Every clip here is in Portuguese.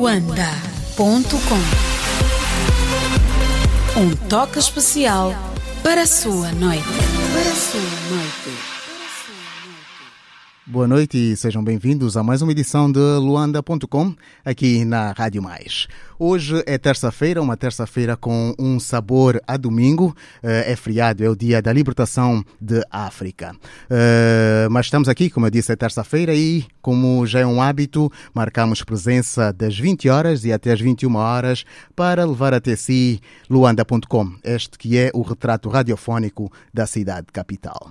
luanda.com Um toque especial para a sua noite. Para a sua noite. Boa noite e sejam bem-vindos a mais uma edição de Luanda.com aqui na Rádio Mais. Hoje é terça-feira, uma terça-feira com um sabor a domingo. É feriado, é o dia da libertação de África. Mas estamos aqui, como eu disse, é terça-feira e, como já é um hábito, marcamos presença das 20 horas e até as 21 horas para levar até si Luanda.com, este que é o retrato radiofónico da cidade capital.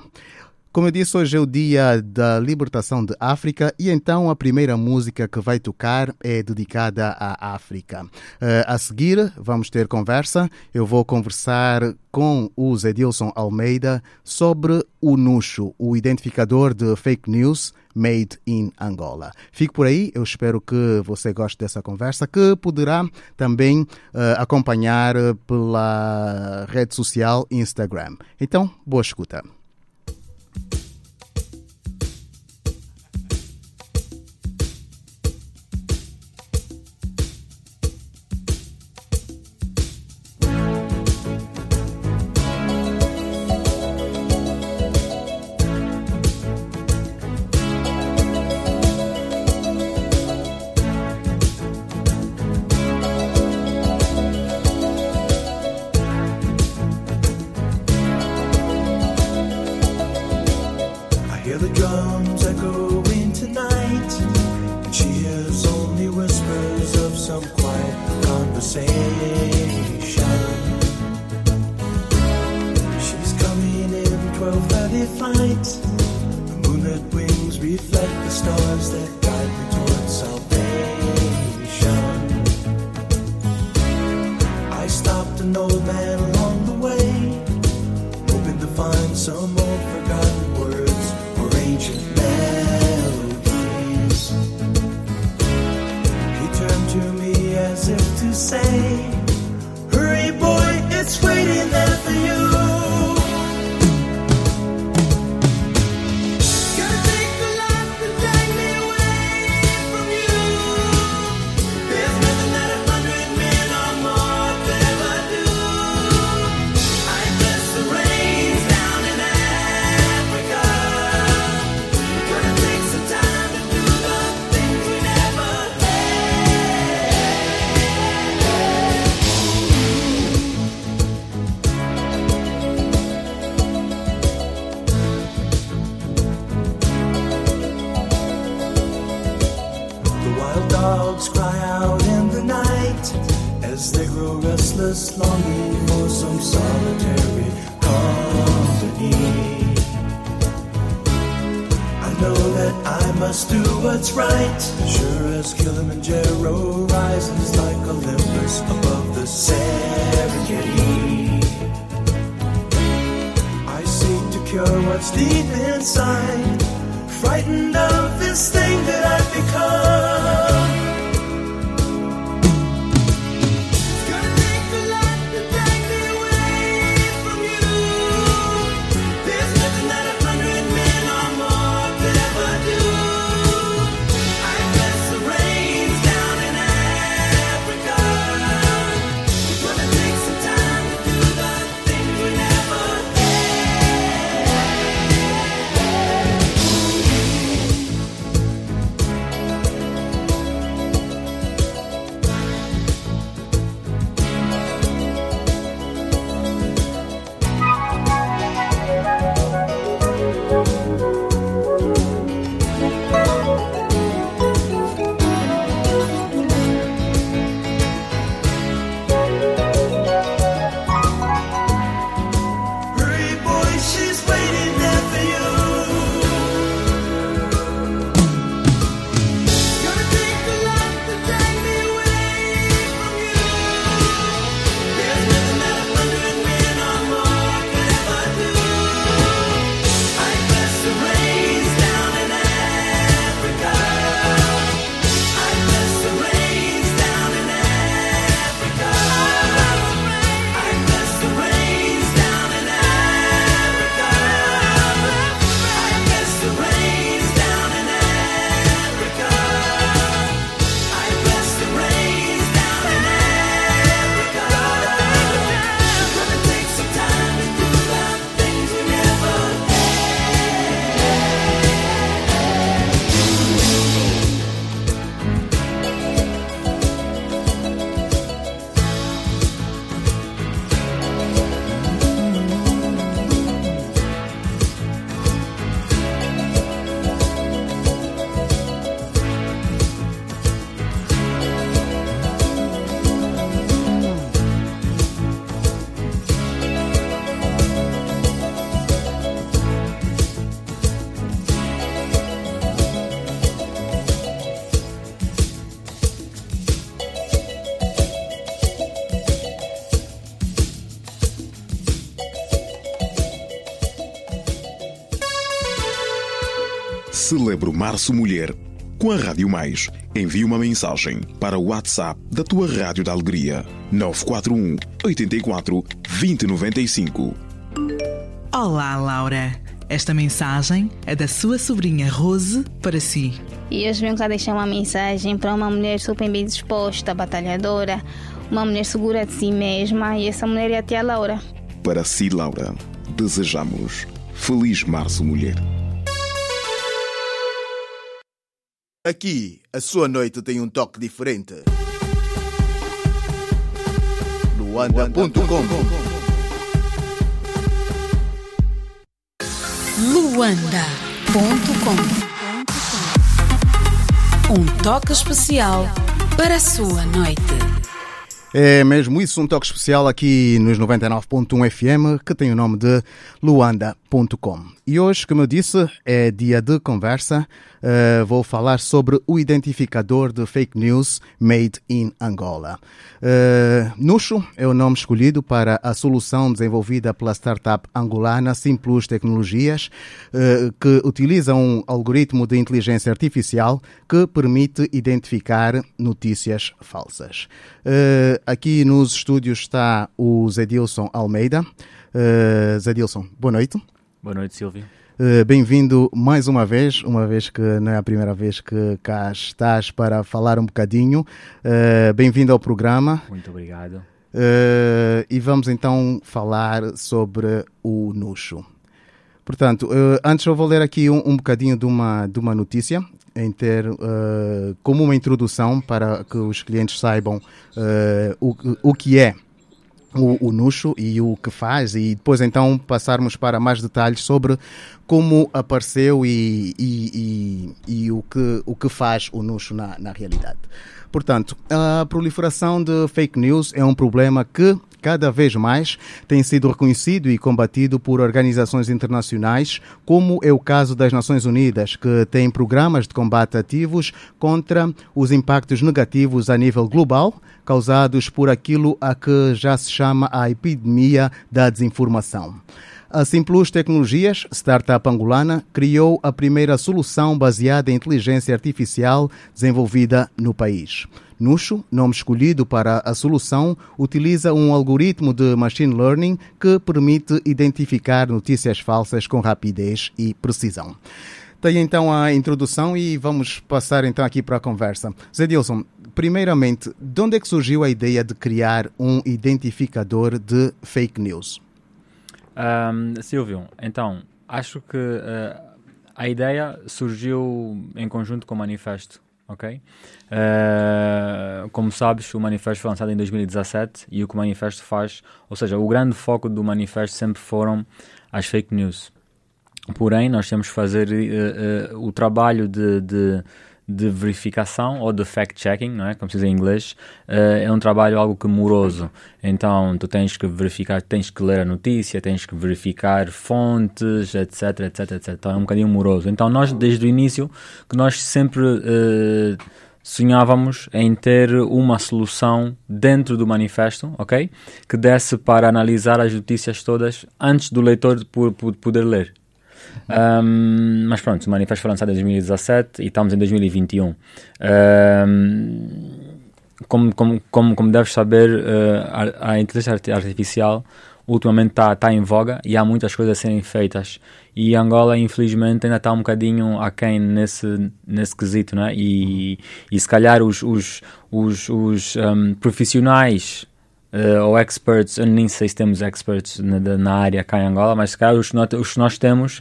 Como eu disse, hoje é o dia da libertação de África e então a primeira música que vai tocar é dedicada à África. Uh, a seguir, vamos ter conversa. Eu vou conversar com o Zedilson Almeida sobre o Nuxo, o identificador de fake news made in Angola. Fique por aí, eu espero que você goste dessa conversa, que poderá também uh, acompanhar pela rede social Instagram. Então, boa escuta. Celebra o Março Mulher com a Rádio Mais. Envie uma mensagem para o WhatsApp da tua Rádio da Alegria. 941 84 2095. Olá, Laura. Esta mensagem é da sua sobrinha Rose para si. E hoje venho cá deixar uma mensagem para uma mulher super bem disposta, batalhadora, uma mulher segura de si mesma e essa mulher é a tia Laura. Para si, Laura, desejamos Feliz Março Mulher. Aqui, a sua noite tem um toque diferente. Luanda.com Luanda.com Um toque especial para a sua noite. É mesmo isso, um toque especial aqui nos 99.1 FM que tem o nome de Luanda.com. E hoje, como eu disse, é dia de conversa. Uh, vou falar sobre o identificador de fake news made in Angola. Uh, Nuxo é o nome escolhido para a solução desenvolvida pela startup angolana Simplus Tecnologias, uh, que utiliza um algoritmo de inteligência artificial que permite identificar notícias falsas. aqui nos estúdios está o Zedilson Almeida. Uh, Zedilson, boa noite. Boa noite, Silvio. Uh, Bem-vindo mais uma vez, uma vez que não é a primeira vez que cá estás para falar um bocadinho. Uh, Bem-vindo ao programa. Muito obrigado. Uh, e vamos então falar sobre o Nuxo. Portanto, antes eu vou ler aqui um, um bocadinho de uma, de uma notícia, em ter como uma introdução para que os clientes saibam o, o que é o, o Nuxo e o que faz, e depois então passarmos para mais detalhes sobre como apareceu e, e, e, e o, que, o que faz o Nuxo na, na realidade. Portanto, a proliferação de fake news é um problema que cada vez mais tem sido reconhecido e combatido por organizações internacionais, como é o caso das Nações Unidas, que tem programas de combate ativos contra os impactos negativos a nível global causados por aquilo a que já se chama a epidemia da desinformação. A Simplus Tecnologias, startup angolana, criou a primeira solução baseada em inteligência artificial desenvolvida no país. Nuxo, nome escolhido para a solução, utiliza um algoritmo de machine learning que permite identificar notícias falsas com rapidez e precisão. Tem então a introdução e vamos passar então aqui para a conversa. Zé Dilson, primeiramente, de onde é que surgiu a ideia de criar um identificador de fake news? Um, Silvio, então, acho que uh, a ideia surgiu em conjunto com o manifesto ok? Uh, como sabes, o manifesto foi lançado em 2017 e o que o manifesto faz, ou seja, o grande foco do manifesto sempre foram as fake news. Porém, nós temos que fazer uh, o trabalho de, de de verificação ou de fact-checking, não é? Como se diz em inglês, uh, é um trabalho algo que moroso. Então, tu tens que verificar, tens que ler a notícia, tens que verificar fontes, etc, etc, etc. Então, é um bocadinho moroso. Então, nós, desde o início, que nós sempre uh, sonhávamos em ter uma solução dentro do manifesto, ok? Que desse para analisar as notícias todas antes do leitor poder ler. Um, mas pronto, o manifesto foi lançado em 2017 e estamos em 2021. Um, como, como, como, como deves saber, uh, a, a, inteligência artificial ultimamente está tá em voga e há muitas coisas a serem feitas. E Angola, infelizmente, ainda está um bocadinho aquém nesse, nesse quesito, né? E, e se calhar os, os, os, os um, profissionais uh, ou experts, eu nem sei se temos experts na, na área cá em Angola, mas calhar os, os que nós temos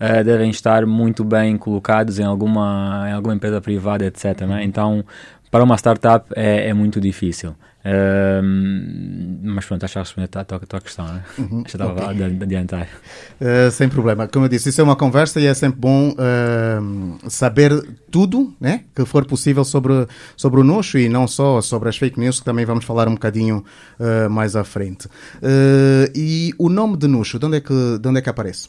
uh, devem estar muito bem colocados em alguma, em alguma empresa privada, etc. Né? Então, para uma startup é, é muito difícil. Uh, mas pronto, acho que responder a tua, a tua questão, né? Uhum, estava okay. a adiantar. Uh, sem problema. Como eu disse, isso é uma conversa e é sempre bom uh, saber tudo né, que for possível sobre, sobre o Noxo e não só sobre as fake news, que também vamos falar um bocadinho uh, mais à frente. e o nome de Noxo, de onde é que, de onde é que aparece?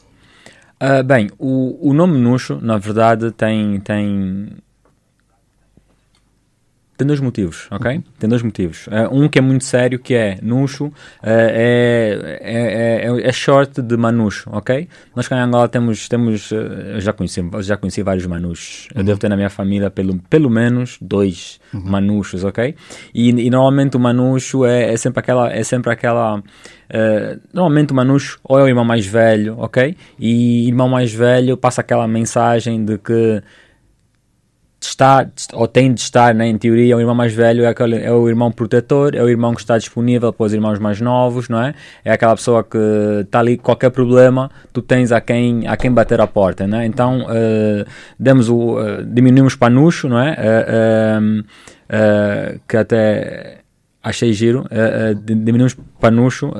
bem, o, o nome Noxo, na verdade, tem, tem tem dois motivos, ok? Uhum. Tem dois motivos. Uh, um que é muito sério, que é Nuxo, uh, é, é, é, é, short de Manuxo, ok? Nós cá em Angola temos, temos uh, já, conheci, já conheci vários Manuxos. Eu uhum. devo ter na minha família pelo, pelo menos dois uhum. Manuxos, ok? E, e, normalmente o Manuxo é, é sempre aquela... É sempre aquela normalmente o Manuxo ou é o irmão mais velho, ok? E irmão mais velho passa aquela mensagem de que está, ou tem de estar, né, em teoria, o irmão mais velho é, aquele, é o irmão protetor, é o irmão que está disponível para os irmãos mais novos, não é? É aquela pessoa que está ali, qualquer problema, tu tens a quem, a quem bater a porta, né? Então, uh, demos o, uh, diminuímos panucho, não é? Uh, que até achei giro, uh, diminuímos panucho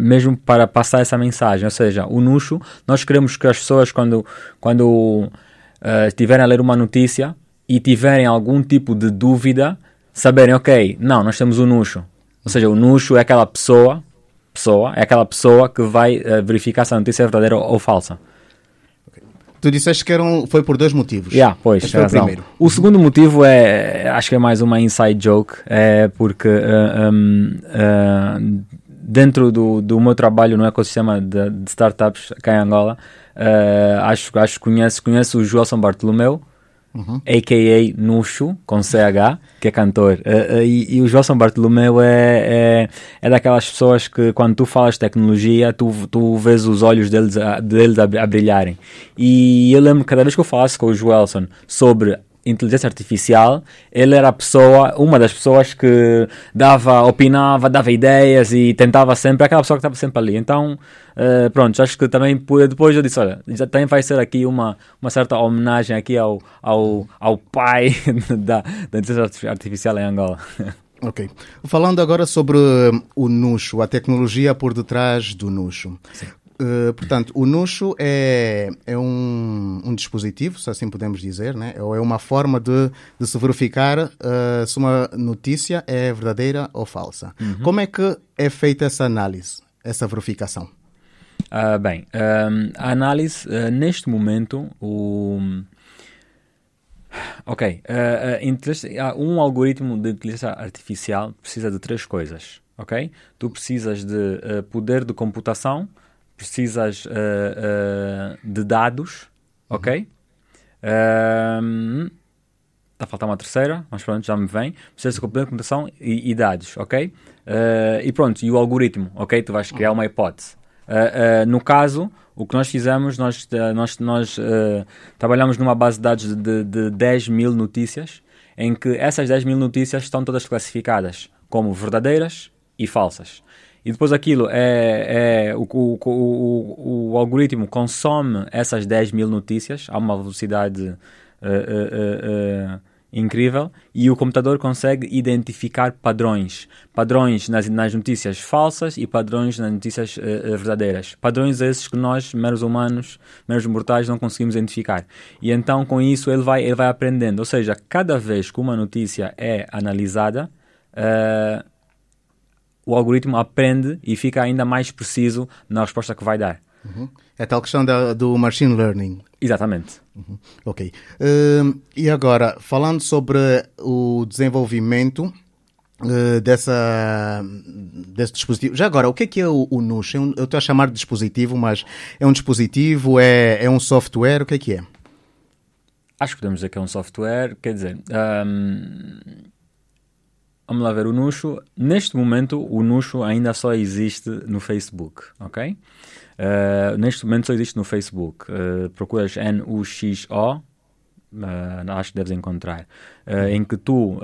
mesmo para passar essa mensagem, ou seja, o nuxo, nós queremos que as pessoas quando, quando uh, estiverem a ler uma notícia e tiverem algum tipo de dúvida, saberem, ok, não, nós temos o Nuxo. Ou seja, o Nuxo é aquela pessoa, pessoa, é aquela pessoa que vai uh, verificar se a notícia é verdadeira ou, ou falsa. Tu disseste que eram, foi por dois motivos. Yeah, pois, este foi o primeiro. O segundo motivo é, acho que é mais uma inside joke, é porque uh, um, uh, dentro do, do meu trabalho no ecossistema de, de startups cá em Angola, Uh, acho que conhece, conhece o Joelson Bartolomeu, uhum. a.k.a. Nuxo, com CH, que é cantor. Uh, uh, e, e, o Joelson Bartolomeu é, é, é, daquelas pessoas que, quando tu falas tecnologia, tu, tu vês os olhos deles, a, deles a, a brilharem. E eu lembro, cada vez que eu falasse com o Joelson sobre inteligência artificial, ele era a pessoa, uma das pessoas que dava, opinava, dava ideias e tentava sempre, aquela pessoa que estava sempre ali. Então, uh, pronto, acho que também depois eu disse, olha, já também vai ser aqui uma, uma certa homenagem aqui ao, ao, ao pai da, da inteligência artificial em Angola. Ok. Falando agora sobre o Nuxo, a tecnologia por detrás do Nuxo. Sim. Uh, portanto, o Nuxo é, é um, um, dispositivo, se assim podemos dizer, né? ou é uma forma de, de se verificar uh, se uma notícia é verdadeira ou falsa. Uhum. Como é que é feita essa análise, essa verificação? Uh, bem, a análise, neste momento, o. Ok, um algoritmo de inteligência artificial precisa de três coisas, ok? Tu precisas de poder de computação, precisas uh, uh, de dados, ok? Está um, a faltar uma terceira, mas pronto, já me vem. Precisas de computação e, e dados, ok? Uh, e pronto, e o algoritmo, ok? Tu vais criar uma hipótese. No caso, o que nós fizemos, nós, nós, nós trabalhamos numa base de dados de, de 10 mil notícias, em que essas 10 mil notícias estão todas classificadas como verdadeiras e falsas. E depois aquilo é, é o, o, o, o, algoritmo consome essas 10 mil notícias a uma velocidade uh, uh, uh, incrível e o computador consegue identificar padrões. Padrões nas, nas notícias falsas e padrões nas notícias verdadeiras. Padrões esses que nós, meros humanos, meros mortais, não conseguimos identificar. E então com isso ele vai, ele vai aprendendo. Ou seja, cada vez que uma notícia é analisada, o algoritmo aprende e fica ainda mais preciso na resposta que vai dar. Uhum. É tal questão da, do machine learning. Exatamente. Uhum. Ok. Uh, e agora, falando sobre o desenvolvimento uh, dessa, desse dispositivo. Já agora, o que é que é o, o NUS? É um, eu estou a chamar de dispositivo, mas é um dispositivo, é, é um software, o que é que é? Acho que podemos dizer que é um software, quer dizer, um, Vamos lá ver o Nuxo. Neste momento, o Nuxo ainda só existe no Facebook, ok? Uh, neste momento só existe no Facebook. Uh, procuras N-U-X-O, uh, acho que deves encontrar, uh, em que tu,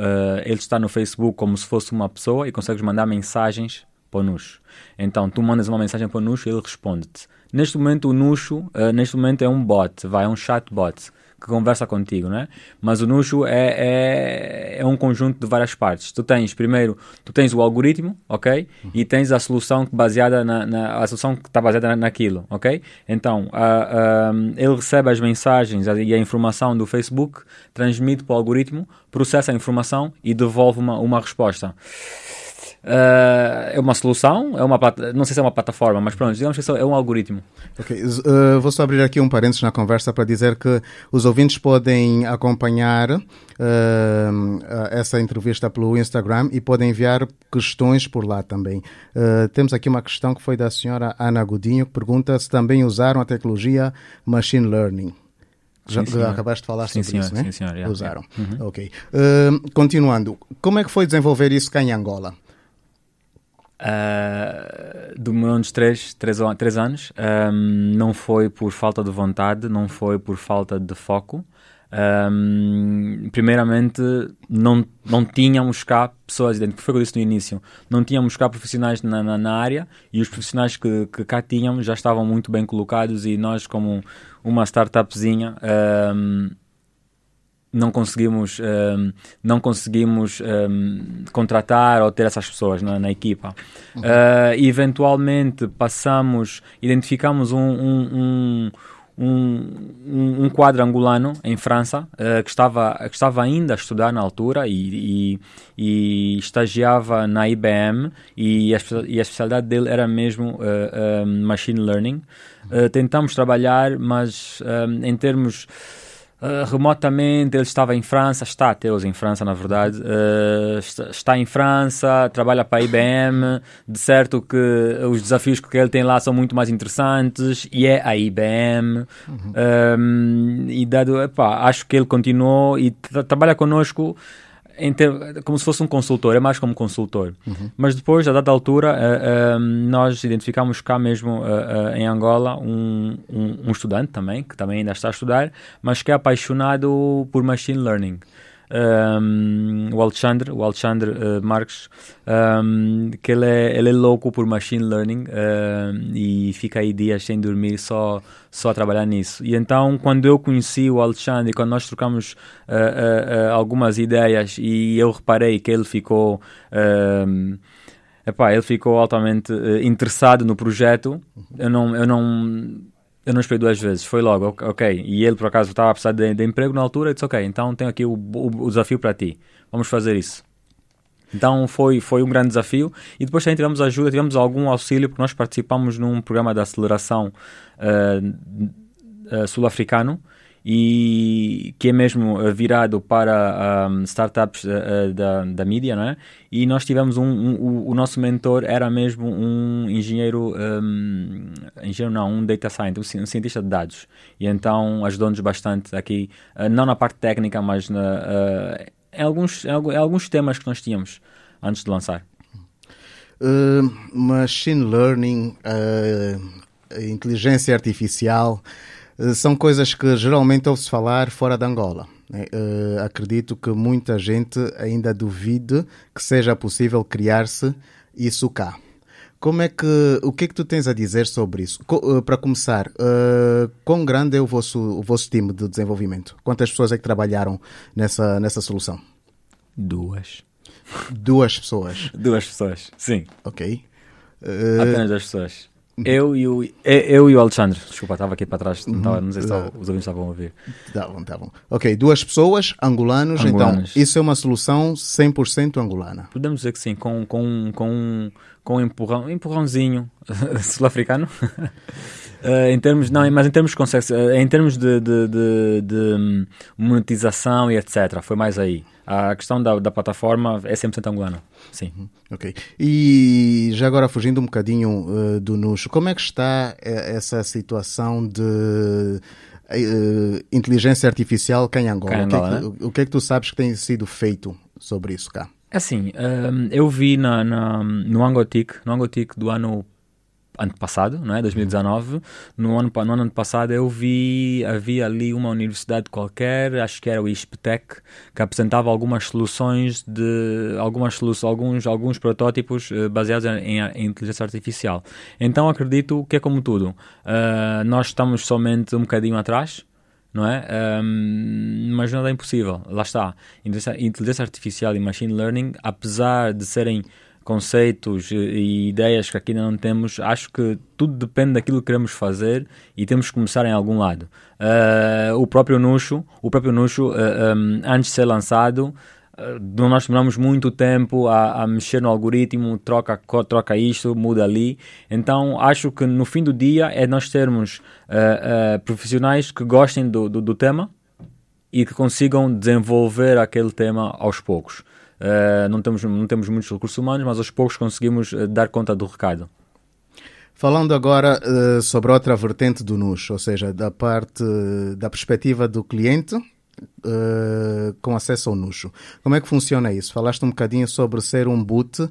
ele está no Facebook como se fosse uma pessoa e consegues mandar mensagens para o Nuxo. Então, tu mandas uma mensagem para o Nuxo e ele responde-te. Neste momento, o Nuxo, neste momento é um bot, vai, é um chatbot que conversa contigo, né? Mas o Nuxo é, é, é, um conjunto de várias partes. Tu tens, primeiro, tu tens o algoritmo, ok? E tens a solução baseada na, na a solução que está baseada naquilo, ok? Então, a, a, ele recebe as mensagens e a informação do Facebook, transmite para o algoritmo, processa a informação e devolve uma, uma resposta. Uh, é uma solução, é uma não sei se é uma plataforma, mas pronto, digamos que é um algoritmo. Ok, uh, vou só abrir aqui um parênteses na conversa para dizer que os ouvintes podem acompanhar uh, essa entrevista pelo Instagram e podem enviar questões por lá também. Temos aqui uma questão que foi da senhora Ana Godinho, que pergunta se também usaram a tecnologia Machine Learning. Já Sim, acabaste de falar sim, sobre senhor, isso, né? Sim, senhor. Yeah, Usaram. yeah. Uhum. Ok. Continuando, como é que foi desenvolver isso cá em Angola? Uh, demorou uns 3, três, três anos. Um, não foi por falta de vontade, não foi por falta de foco. Um, primeiramente, não, não tínhamos cá pessoas, foi o que eu disse no início, não tínhamos cá profissionais na, na, na área e os profissionais que, que, cá tínhamos já estavam muito bem colocados e nós, como uma startupzinha, um, não conseguimos um, não conseguimos um, contratar ou ter essas pessoas na, na equipa. Uhum. uh, eventualmente passamos identificamos um, um, um, um quadro angolano em França uh, que estava que estava ainda a estudar na altura e, e, e estagiava na IBM e a, e a, especialidade dele era mesmo uh, machine learning. Tentamos trabalhar mas em termos Uh, remotamente, ele estava em França, está até hoje em França, na verdade. Uh, está, está, em França, trabalha para a IBM. De certo que os desafios que ele tem lá são muito mais interessantes e é a IBM. Uhum. Um, e dado, epá, acho que ele continuou e tra trabalha connosco ter, como se fosse um consultor, é mais como consultor. Uhum. Mas depois, a dada altura, uh, uh, nós identificamos cá mesmo uh, em Angola um, um, um, estudante também, que também ainda está a estudar, mas que é apaixonado por machine learning um, o Alexandre, o Alexandre uh, Marques, um, que ele é, ele é louco por machine learning uh, e fica aí dias sem dormir só, só a trabalhar nisso. E então, quando eu conheci o Alexandre, quando nós trocamos uh, algumas ideias e eu reparei que ele ficou. Epá, ele ficou altamente interessado no projeto. Eu não, eu não eu não esperei duas vezes, foi logo, ok. E ele, por acaso, estava a precisar de, de, emprego na altura e disse, ok, então tenho aqui o, o, o, desafio para ti, vamos fazer isso. Então foi, foi um grande desafio e depois também tivemos ajuda, tivemos algum auxílio, porque nós participamos num programa de aceleração uh, uh, sul-africano e que é mesmo eh, virado para um, startups uh, da, da mídia, não é? E nós tivemos um, um, um, o nosso mentor era mesmo um engenheiro, um, engenheiro não, um data scientist, um cientista de dados. E então ajudou-nos bastante aqui, uh, não na parte técnica, mas na, uh, em, alguns, em, alguns temas que nós tínhamos antes de lançar. machine learning, inteligência artificial são coisas que geralmente ouve-se falar fora de Angola. Uh, acredito que muita gente ainda duvide que seja possível criar-se isso cá. Como é que, o que é que tu tens a dizer sobre isso? Co uh, para começar, uh, quão grande é o vosso, o vosso time de desenvolvimento? Quantas pessoas é que trabalharam nessa, nessa solução? Duas. Duas pessoas? Duas pessoas, sim. Ok. Apenas duas pessoas. Eu e o, eu e o Alexandre. Desculpa, estava aqui para trás. Não, estava, não sei se os ouvintes estavam a ouvir. Tá bom. Ok, duas pessoas, angolanos. Então, angolanos. Então, isso é uma solução 100% angolana. Podemos dizer que sim, com, com, com, com um empurrão, empurrãozinho sul-africano. Uh, em termos, não, mas em termos de, uh, em termos de, de, de, de, monetização e etc. Foi mais aí. A questão da, da plataforma é 100% angolana. Sim. Uhum. Ok. E já agora fugindo um bocadinho uh, do Nuxo, como é que está essa situação de inteligência artificial cá em Angola? Cá em Angola o, que é que, né? o que é que tu sabes que tem sido feito sobre isso cá? Assim, um, eu vi na, na, no Angotic, no Angotic do ano ano passado, não é? 2019. No ano, no ano passado eu vi, havia ali uma universidade qualquer, acho que era o ISPTEC, que apresentava algumas soluções de algumas soluções, alguns, alguns protótipos uh, baseados em, em, inteligência artificial. Então acredito que é como tudo. Uh, nós estamos somente um bocadinho atrás, não é? Um, mas nada é impossível. Lá está. Inteligência artificial e machine learning, apesar de serem conceitos e ideias que aqui ainda não temos, acho que tudo depende daquilo que queremos fazer e temos que começar em algum lado. Uh, o próprio Nuxo, o próprio Nuxo, uh, ah, um, antes de ser lançado, nós demoramos muito tempo a, a, mexer no algoritmo, troca, troca isto, muda ali. Então acho que no fim do dia é nós termos profissionais que gostem do, do, do tema e que consigam desenvolver aquele tema aos poucos. Uh, não, temos, não temos muitos recursos humanos, mas aos poucos conseguimos uh, dar conta do recado. Falando agora uh, sobre outra vertente do NUS, ou seja, da parte da perspectiva do cliente uh, com acesso ao NUS. Como é que funciona isso? Falaste um bocadinho sobre ser um boot uh,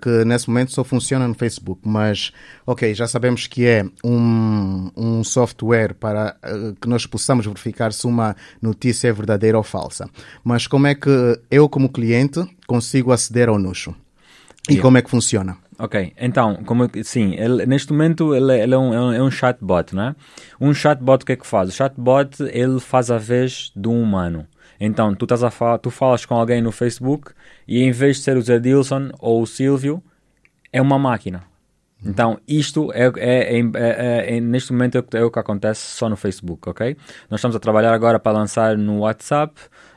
que nesse momento só funciona no Facebook, mas ok, já sabemos que é um, um software para que nós possamos verificar se uma notícia é verdadeira ou falsa. Mas como é que eu, como cliente, consigo aceder ao NUS? E yeah. como é que funciona? Ok, então, como sim, ele, neste momento ele, ele é, um, é, um, chatbot, não é? Um chatbot o que é que faz? O chatbot ele faz a vez de um humano. Então, tu, estás a tu falas com alguém no Facebook e em vez de ser o Zé Dilson ou o Silvio, é uma máquina. Então, isto é, é, é, é neste momento é o que acontece só no Facebook, ok? Nós estamos a trabalhar agora para lançar no WhatsApp,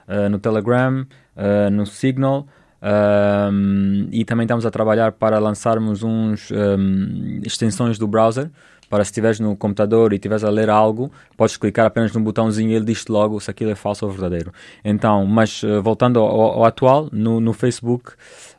uh, no Telegram, uh, no Signal, um, e também estamos a trabalhar para lançarmos uns um, extensões do browser para se estiveres no computador e estiveres a ler algo, podes clicar apenas num botãozinho e ele diz-te logo se aquilo é falso ou verdadeiro. Então, mas uh, voltando ao, ao, atual, no, no Facebook,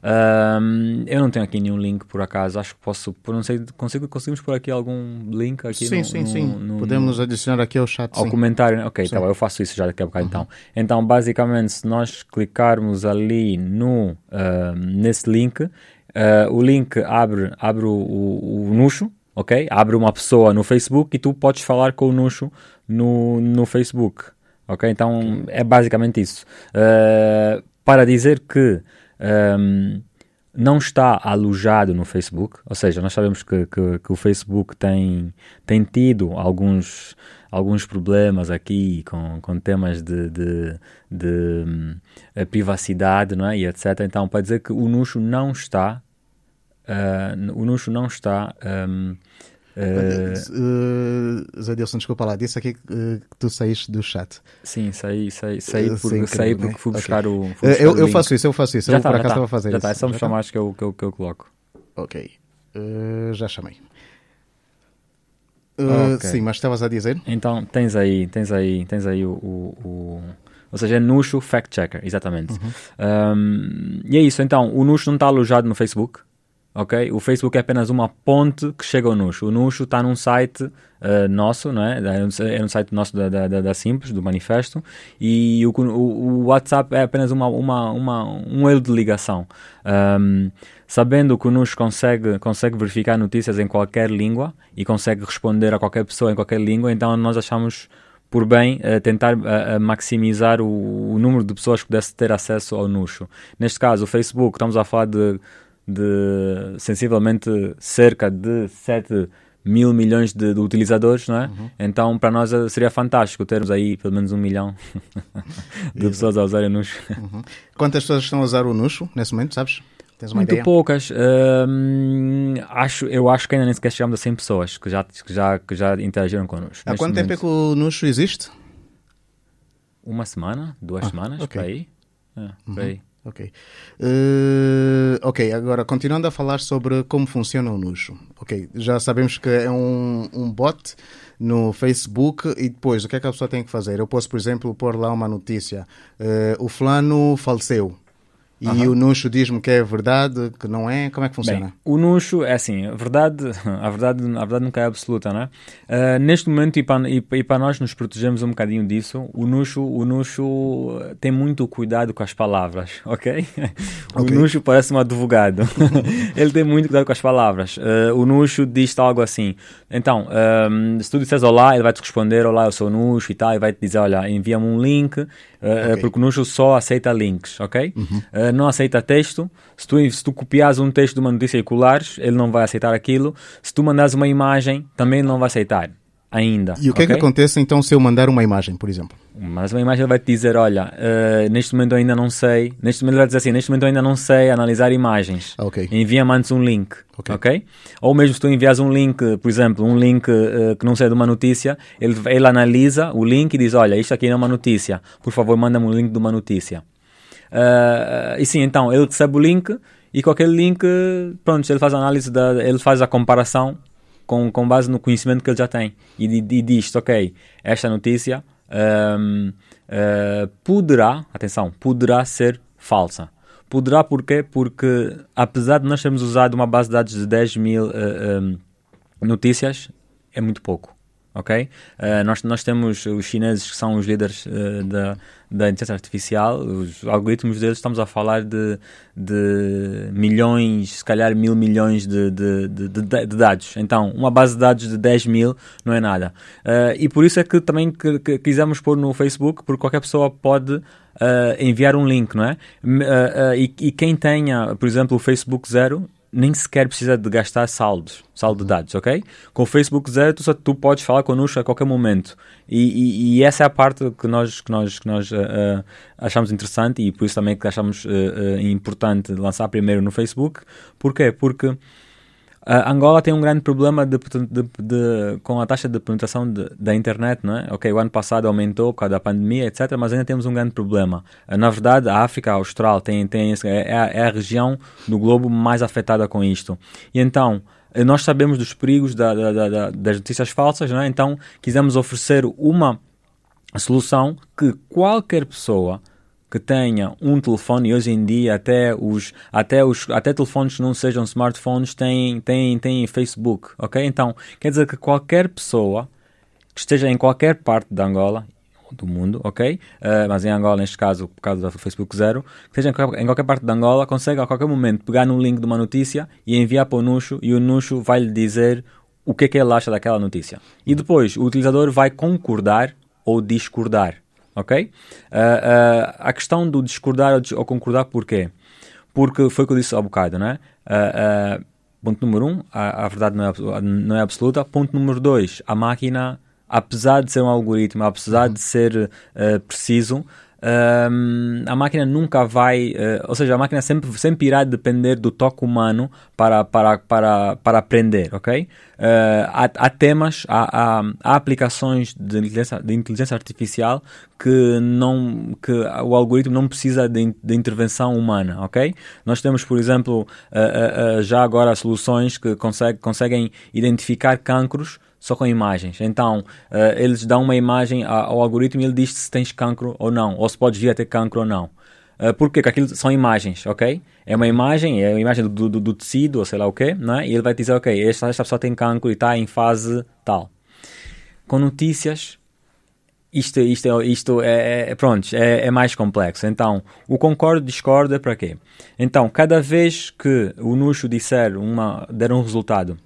um, eu não tenho aqui nenhum link por acaso, acho que posso, não sei, consigo, conseguimos por aqui algum link aqui Sim, no, sim, no, sim. No, Podemos adicionar aqui ao chat. Ao sim. comentário, ok, tá bom, eu faço isso já daqui a bocado então. uhum. então. Então, basicamente, se nós clicarmos ali no, uh, nesse link, uh, o link abre, abre o, o, o nucho, ok? Abre uma pessoa no Facebook e tu podes falar com o Nuxo no, no Facebook, ok? Então é basicamente isso. Uh, para dizer que um, não está alojado no Facebook, ou seja, nós sabemos que, que, que, o Facebook tem, tem tido alguns, alguns problemas aqui com, com temas de, de, de um, privacidade não é? e etc. Então, para dizer que o Nuxo não está Uh, o Nuxo não está. Um, uh, Zé Dilson, desculpa lá, disse aqui que tu saíste do chat. Sim, saí, saí, saí, por, Sim, saí porque fui buscar okay. o. Fui buscar eu, o eu faço isso, eu faço isso. Já eu tá, por acaso estava tá. a fazer já isso. Tá, é só me já chamar tá? que eu, que, eu, que eu coloco. Ok. Uh, já chamei. Uh, okay. Sim, mas estavas a dizer? Então tens aí, tens aí, tens aí o, o, o ou seja, é Nuxo Fact Checker, exatamente. Uhum. Um, e é isso, então, o Nuxo não está alojado no Facebook, ok? O Facebook é apenas uma ponte que chega ao Nuxo. O Nuxo está num site uh, nosso, não é? É um site nosso da, da, da, Simples, do Manifesto, e o, o, o, WhatsApp é apenas uma, uma, uma, um elo de ligação. Um, sabendo que o Nuxo consegue, consegue verificar notícias em qualquer língua e consegue responder a qualquer pessoa em qualquer língua, então nós achamos por bem uh, tentar uh, maximizar o, o, número de pessoas que pudesse ter acesso ao Nuxo. Neste caso, o Facebook, estamos a falar de, de sensivelmente cerca de 7 mil milhões de, de utilizadores, não é? Uhum. Então, para nós eh, seria fantástico termos aí pelo menos um milhão de pessoas a usarem o Nuxo. Uhum. Quantas pessoas estão a usar o Nuxo nesse momento, sabes? Muito ideia? poucas. Uh, acho, eu acho que ainda nem sequer chegamos a 100 pessoas que já, que já, que já interagiram connosco. Há quanto momento. tempo é que o Nuxo existe? Uma semana, duas ah, semanas, okay. por aí. É, por uhum. aí. Ok. Uh, ok, agora continuando a falar sobre como funciona o Nuxo. Ok, já sabemos que é um, um bot no Facebook e depois o que é que a pessoa tem que fazer? Eu posso, por exemplo, pôr lá uma notícia: uh, o fulano faleceu. E uhum. o Nuxo diz-me que é verdade, que não é? Como é que funciona? Bem, o Nuxo é assim, a verdade, a verdade, a verdade nunca é absoluta, não é? Uh, neste momento, e para, e, e para nós nos protegermos um bocadinho disso, o Nuxo, o Nuxo tem muito cuidado com as palavras, ok? O okay. Nuxo parece um advogado. Ele tem muito cuidado com as palavras. Uh, o Nuxo diz algo assim. Então, um, se tu disseres olá, ele vai te responder, olá, eu sou o Nuxo e tal, e vai te dizer, olha, envia-me um link, uh, okay. porque o Nuxo só aceita links, ok? Uhum não aceita texto. Se tu, se tu copias um texto de uma notícia e colares, ele não vai aceitar aquilo. Se tu mandas uma imagem, também não vai aceitar ainda. E o que okay? é que acontece então se eu mandar uma imagem, por exemplo? Mas uma imagem ele vai te dizer, olha, uh, neste momento eu ainda não sei, neste momento ele vai dizer assim, neste momento eu ainda não sei analisar imagens. Okay. Envia-me antes um link, okay. ok? Ou mesmo se tu envias um link, por exemplo, um link uh, que não seja de uma notícia, ele, ele analisa o link e diz, olha, isto aqui não é uma notícia, por favor manda-me um link de uma notícia. Uh, e sim, então ele recebe o link e com aquele link, pronto, ele faz a análise, da, ele faz a comparação com, com base no conhecimento que ele já tem e, e, e diz: ok, esta notícia um, poderá, atenção, poderá ser falsa. Poderá porquê? Porque apesar de nós termos usado uma base de dados de 10 mil um, notícias, é muito pouco ok? Uh, nós, nós temos os chineses que são os líderes uh, da, da inteligência artificial, os algoritmos deles, estamos a falar de, de milhões, se calhar mil milhões de, de, de, de, dados. Então, uma base de dados de 10 mil não é nada. Uh, e por isso é que também que, que quisemos pôr no Facebook, porque qualquer pessoa pode enviar um link, não é? E, e quem tenha, por exemplo, o Facebook Zero, nem sequer precisa de gastar saldos, saldo de dados, ok? Com o Facebook Zero, tu, só, tu podes falar connosco a qualquer momento. E, e, e, essa é a parte que nós, que nós, que nós uh, uh, achamos interessante e por isso também que achamos uh, importante lançar primeiro no Facebook. Porquê? Porque Uh, Angola tem um grande problema de, de, de, com a taxa de penetração da internet, não é? Ok, o ano passado aumentou por causa da pandemia, etc., mas ainda temos um grande problema. Uh, na verdade, a África Austral tem, tem é, é, é, a região do globo mais afetada com isto. E então, eh, nós sabemos dos perigos da, da, da, das notícias falsas, não é? Então, quisemos oferecer uma solução que qualquer pessoa que tenha um telefone e hoje em dia até os até os até telefones que não sejam smartphones têm têm têm Facebook, ok? Então quer dizer que qualquer pessoa que esteja em qualquer parte da Angola do mundo, ok? Uh, mas em Angola, neste caso, por causa do Facebook Zero, que esteja em qualquer parte da Angola, consegue a qualquer momento pegar num link de uma notícia e enviar para o Nuxo e o Nuxo vai lhe dizer o que é que ele acha daquela notícia. E depois o utilizador vai concordar ou discordar ok? Uh, uh, a questão do discordar ou, ou, concordar, porquê? Porque foi o que eu disse há bocado, né? Uh, ponto número um, a, a verdade não é, não é, absoluta. Ponto número dois, a máquina, apesar de ser um algoritmo, apesar de ser preciso, um, a máquina nunca vai, uh, ou seja, a máquina sempre, sempre irá depender do toque humano para, para, para, para aprender, ok? Uh, há, há, temas, há, há, há, aplicações de inteligência, de inteligência artificial que, não, que o algoritmo não precisa de, de intervenção humana, ok? Nós temos, por exemplo, uh, já agora soluções que consegue, conseguem identificar cancros só com imagens. Então, uh, eles dão uma imagem ao algoritmo e ele diz se tens cancro ou não, ou se podes vir a ter cancro ou não. Uh, porque aquilo são imagens, ok? É uma imagem, é uma imagem do, do, do tecido, ou sei lá o quê, não é? E ele vai dizer, ok, esta, esta pessoa tem cancro e está em fase tal. Com notícias, isto, isto, é, isto é, é pronto, é, é, mais complexo. Então, o concordo discordo é para quê? Então, cada vez que o Nuxo disser uma, der um resultado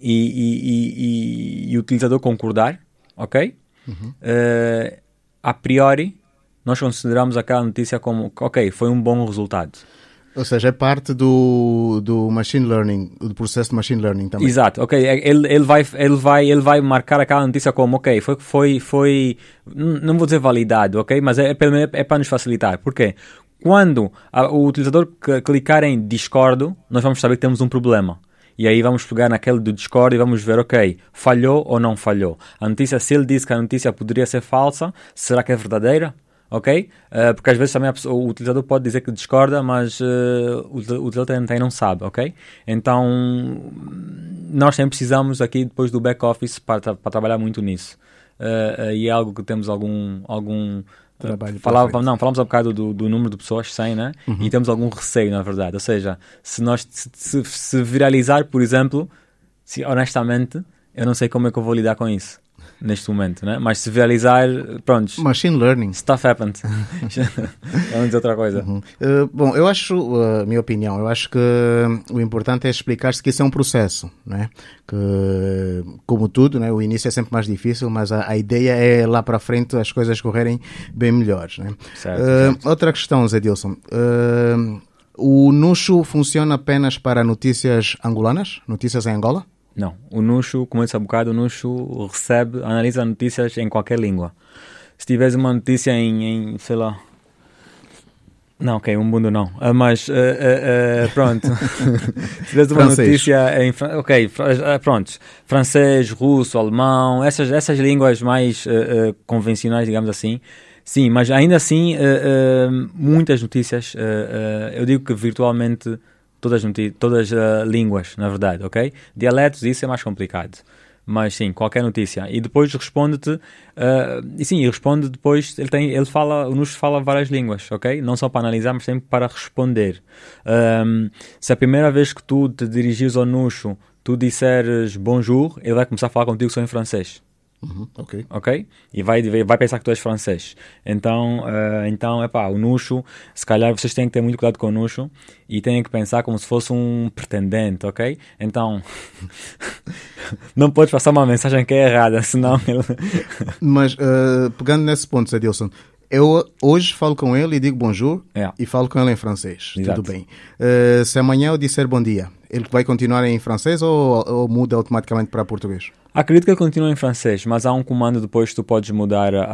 e, e, e, o utilizador concordar, ok? Uhum. Uh, a priori, nós consideramos aquela notícia como, ok, foi um bom resultado. Ou seja, é parte do, do machine learning, do processo de machine learning também. Exato, ok. É, ele, ele, vai, ele, vai, ele vai marcar aquela notícia como, ok, foi, foi, foi não vou dizer validado, ok? Mas é, é, é para nos facilitar. Porquê? Quando a, o utilizador clicar em discordo, nós vamos saber que temos um problema. E aí vamos pegar naquele do Discord e vamos ver, ok, falhou ou não falhou. A notícia, se ele disse que a notícia poderia ser falsa, será que é verdadeira? ok? Uh, porque às vezes também pessoa, o utilizador pode dizer que discorda, mas uh, o utilizador também não sabe, ok? Então, nós sempre precisamos aqui depois do back-office para, para trabalhar muito nisso. Uh, e é algo que temos algum, algum trabalho. Falava, não, falamos há um bocado do, do, número de pessoas, 100, né? Uhum. E temos algum receio, na verdade. Ou seja, se nós se, se viralizar, por exemplo, se honestamente, eu não sei como é que eu vou lidar com isso neste momento, né? Mas se viralizar, pronto. Machine learning. Stuff happened. Vamos dizer outra coisa. Uhum. Uh, bom, eu acho, a uh, minha opinião, eu acho que o importante é explicar-se que isso é um processo, né? Que, como tudo, né? O início é sempre mais difícil, mas a, a ideia é lá para frente as coisas correrem bem melhores, né? Certo, uh, certo. Outra questão, Zé Dilson. O Nuxo funciona apenas para notícias angolanas? Notícias em Angola? Não. O Nuxo, como eu disse há bocado, o Nuxo recebe, analisa notícias em qualquer língua. Se tiveres uma notícia em, em sei lá. Não, ok, um mundo não. Uh, mas, uh, uh, pronto. Se tiveres uma francês. notícia em. Ok, pronto. Francês, russo, alemão, essas, essas línguas mais convencionais, digamos assim. Sim, mas ainda assim, muitas notícias, eu digo que virtualmente todas, todas uh, línguas, na verdade, ok? Dialetos, isso é mais complicado. Mas sim, qualquer notícia. E depois responde-te, uh, e sim, responde depois, ele tem, ele fala, Nuxo fala várias línguas, ok? Não só para analisar, mas sempre para responder. Um, se a primeira vez que tu te dirigires ao Nuxo, tu disseres bonjour, ele vai começar a falar contigo só em francês. Uhum, ok. Ok? E vai, vai pensar que tu és francês. Então, uh, então epá, o Nuxo, se calhar vocês têm que ter muito cuidado com o Nuxo e têm que pensar como se fosse um pretendente, ok? Então, não podes passar uma mensagem que é errada, senão ele. Mas, uh, pegando nesse ponto, Edilson, eu hoje falo com ele e digo bonjour É. e falo com ele em francês. Exato. Tudo bem. Uh, se amanhã eu disser bom dia, ele vai continuar em francês ou, ou muda automaticamente para português? Que ele continua em francês, mas há um comando depois que tu podes mudar a,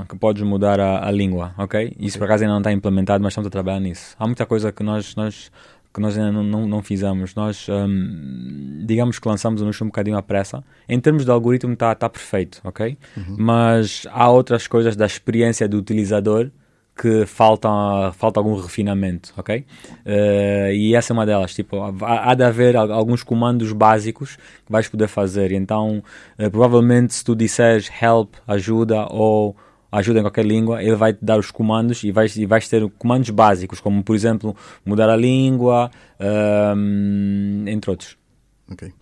a- que podes mudar a, a língua, ok? Isso por acaso ainda não está implementado, mas estamos a trabalhar nisso. Há muita coisa que nós, nós que nós ainda não, não, não fizemos. Nós, hum, digamos que lançamos o Nuxo um bocadinho à pressa. Em termos de algoritmo está tá perfeito, ok? Mas há outras coisas da experiência do utilizador que falta, falta algum refinamento, ok? Eh, e essa é uma delas, tipo, há, há de haver al- alguns comandos básicos que vais poder fazer, então eh, provavelmente se tu disseres help, ajuda ou ajuda em qualquer língua, ele vai te dar os comandos e vais, e vais ter comandos básicos, como por exemplo mudar a língua, ehm, entre outros. Ok.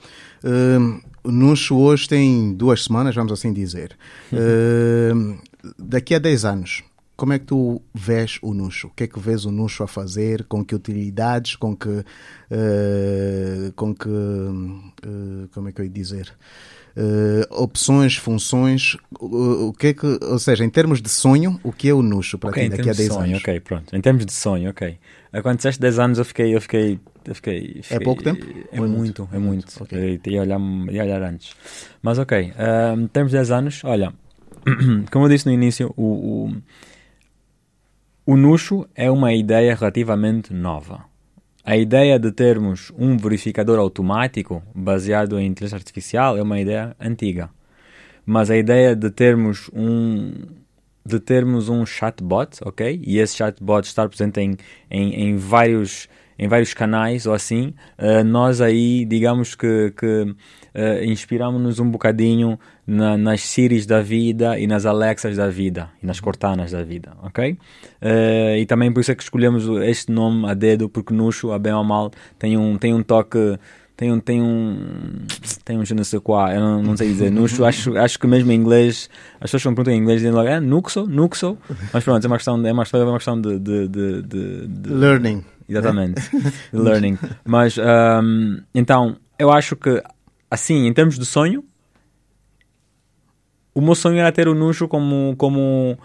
Um, o Nuxo hoje tem duas semanas, vamos assim dizer. Um, daqui a 10 anos, como é que tu vês o Nuxo? O que é que vês o Nuxo a fazer? Com que utilidades? Com que. uh, com que. uh, como é que eu ia dizer? Uh, opções, funções, o, o que é que, ou seja, em termos de sonho, o que é o Nuxo para Ok, ti daqui a termos de 10 sonho, anos? ok, pronto. Em termos de sonho, ok. Quando disseste 10 anos eu fiquei, eu fiquei, eu fiquei, fiquei- pouco tempo? É é muito, muito? é É muito. muito, ok. Eu ia olhar, ia olhar antes. Mas ok, eh, em termos de 10 anos, olha, como eu disse no início, o, o, o Nuxo é uma ideia relativamente nova. A ideia de termos um verificador automático baseado em inteligência artificial é uma ideia antiga. Mas a ideia de termos um de termos um chatbot, ok? E esse chatbot estar presente em, em, em vários em vários canais ou assim, eh, nós aí digamos que, que eh, inspiramos-nos um bocadinho na- nas Siris da vida e nas Alexas da vida e nas Cortanas da vida, ok? Eh, e também por isso é que escolhemos este nome a dedo, porque Nuxo, a bem ou mal, tem um, tem um toque tem um tem um tem um je ne sais quoi, eu não, não sei dizer Nuxo, acho, acho que mesmo em inglês as pessoas quando perguntam em inglês dizem logo é Nuxo, Nuxo mas pronto, é uma questão, é uma, é uma questão de, de, de, de- de- Learning. Exatamente. Learning. Mas, ahm, então, eu acho que, assim, em termos de sonho, o meu sonho era ter o Nuxo como. como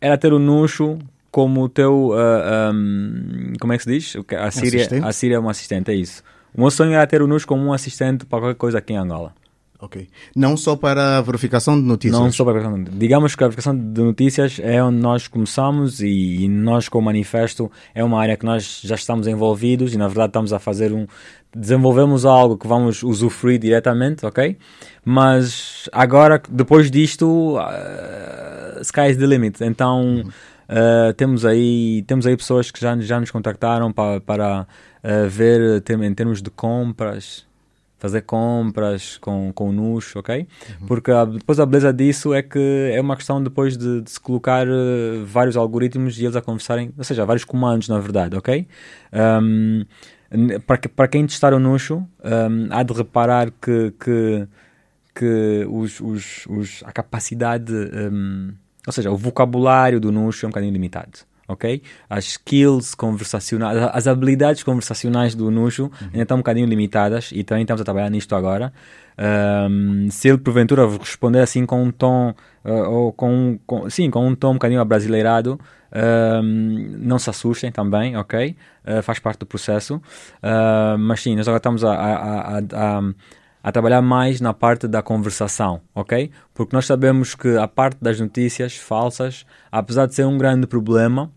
era ter o Nuxo como o teu. ah, ahm, como é que se diz? A Síria, Assistente? a Síria é um assistente, é isso. O meu sonho era ter o Nuxo como um assistente para qualquer coisa aqui em Angola. Ok. Não só para a verificação de notícias. Não só para a verificação de- Digamos que a verificação de notícias é onde nós começamos e, e nós, com o manifesto, é uma área que nós já estamos envolvidos e, na verdade, estamos a fazer um. Desenvolvemos algo que vamos usufruir diretamente, ok? Mas agora, depois disto, uh, sky is the limit. Então. Uh, temos aí temos aí pessoas que já, já nos contactaram para, para uh, ver tem- em termos de compras fazer compras com, com o Nuxo, ok? Porque a- depois a beleza disso é que é uma questão depois de, de se colocar eh, vários algoritmos e eles a conversarem, ou seja, vários comandos na verdade, ok? Um, para, para quem testar o Nuxo, um, há de reparar que, que, que os, os, os, a capacidade, um, ou seja, o vocabulário do Nuxo é um bocadinho limitado. Ok? As skills conversacionais, as habilidades conversacionais do Nuxo ainda estão um bocadinho limitadas e também estamos a trabalhar nisto agora. Um, se ele porventura responder assim com um tom, uh, ou com, com, sim, com um tom um bocadinho abrasileirado, um, não se assustem também, ok? Uh, faz parte do processo. Uh, mas sim, nós agora estamos a- a- a- a- a trabalhar mais na parte da conversação, ok? Porque nós sabemos que a parte das notícias falsas, apesar de ser um grande problema,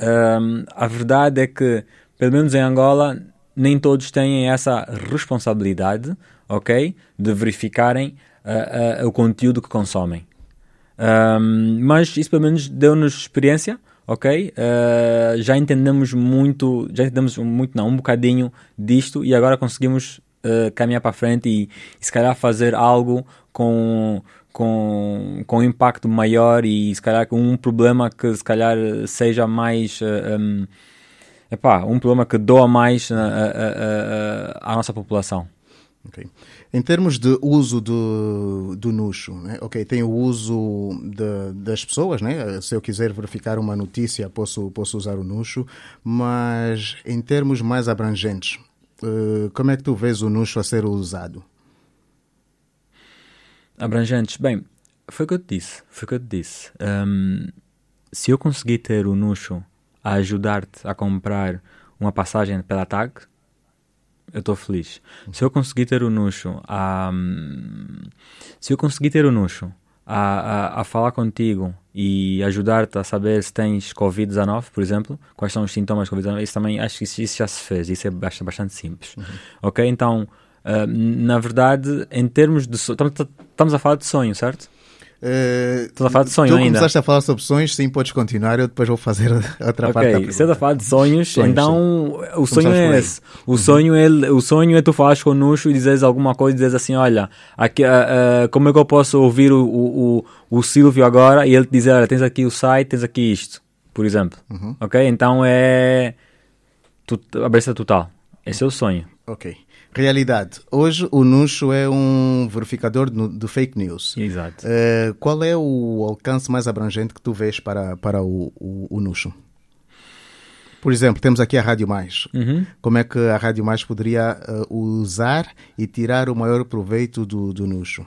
hum, a verdade é que, pelo menos em Angola, nem todos têm essa responsabilidade, ok? De verificarem ah, ah, o conteúdo que consomem. Um, mas isso pelo menos deu-nos experiência, ok? Uh, já entendemos muito, já entendemos muito, não, um bocadinho disto e agora conseguimos uh, caminhar para frente e, e se calhar fazer algo com com, com impacto maior e se calhar com um problema que se calhar seja mais uh, um, epá, um problema que doa mais uh, à nossa população. Okay. Em termos de uso do, do Nuxo, né? ok, tem o uso de, das pessoas, né? se eu quiser verificar uma notícia posso, posso usar o Nuxo, mas em termos mais abrangentes, uh, como é que tu vês o Nuxo a ser usado? Abrangentes, bem, foi o que eu te disse, foi o que eu te disse. Um, se eu conseguir ter o Nuxo a ajudar-te a comprar uma passagem pela TAG, eu estou feliz. Se eu conseguir ter o Nuxo a. Se eu conseguir ter o Nuxo a, a, a falar contigo e ajudar-te a saber se tens Covid-19, por exemplo, quais são os sintomas de Covid-19, isso também acho que isso, isso, já se fez, isso é bastante, bastante simples. Uhum. Ok? Então, uh, na verdade, em termos de. Estamos a falar de sonho, certo? Uh, Estou a falar de sonho tu ainda. começaste a falar sobre sonhos, sim, podes continuar, eu depois vou fazer outra okay. parte da pergunta. Se a falar de sonhos, sonhos então sim. o sonho é esse. O, uhum. sonho é, o sonho é tu falares com o Nuxo e dizes alguma coisa e dizes assim, olha, aqui, uh, uh, como é que eu posso ouvir o, o, o, o Silvio agora e ele te dizer, olha, tens aqui o site, tens aqui isto, por exemplo. Uhum. Ok? Então é a besta total. Esse é o sonho. Ok. Realidade. Hoje o Nuxo é um verificador de, fake news. Exato. Uh, qual é o alcance mais abrangente que tu vês para, para o, o, o? Por exemplo, temos aqui a Rádio Mais. Uhum. Como é que a Rádio Mais poderia uh, usar e tirar o maior proveito do, do Nuxo?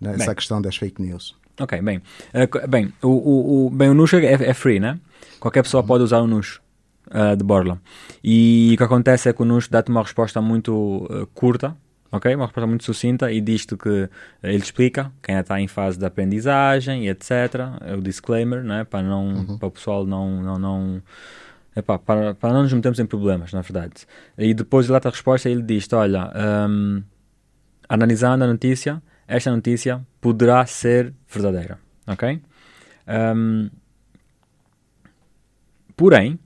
Nessa bem. questão das fake news. Ok, bem. Uh, bem, o, o, o, bem, o Nuxo é, é free, né? Qualquer pessoa uhum. pode usar o Nuxo uh, de Borla. E o que acontece é que o NUS dá-te uma resposta muito uh, curta, ok? Uma resposta muito sucinta e diz-te que uh, ele explica quem está em fase de aprendizagem e etc. É o disclaimer, né? para, não, uhum. para o pessoal não. não, não Epá, para, para não nos metermos em problemas, na verdade. E depois ele dá-te a resposta e ele diz olha, um, analisando a notícia, esta notícia poderá ser verdadeira, ok? Um, porém,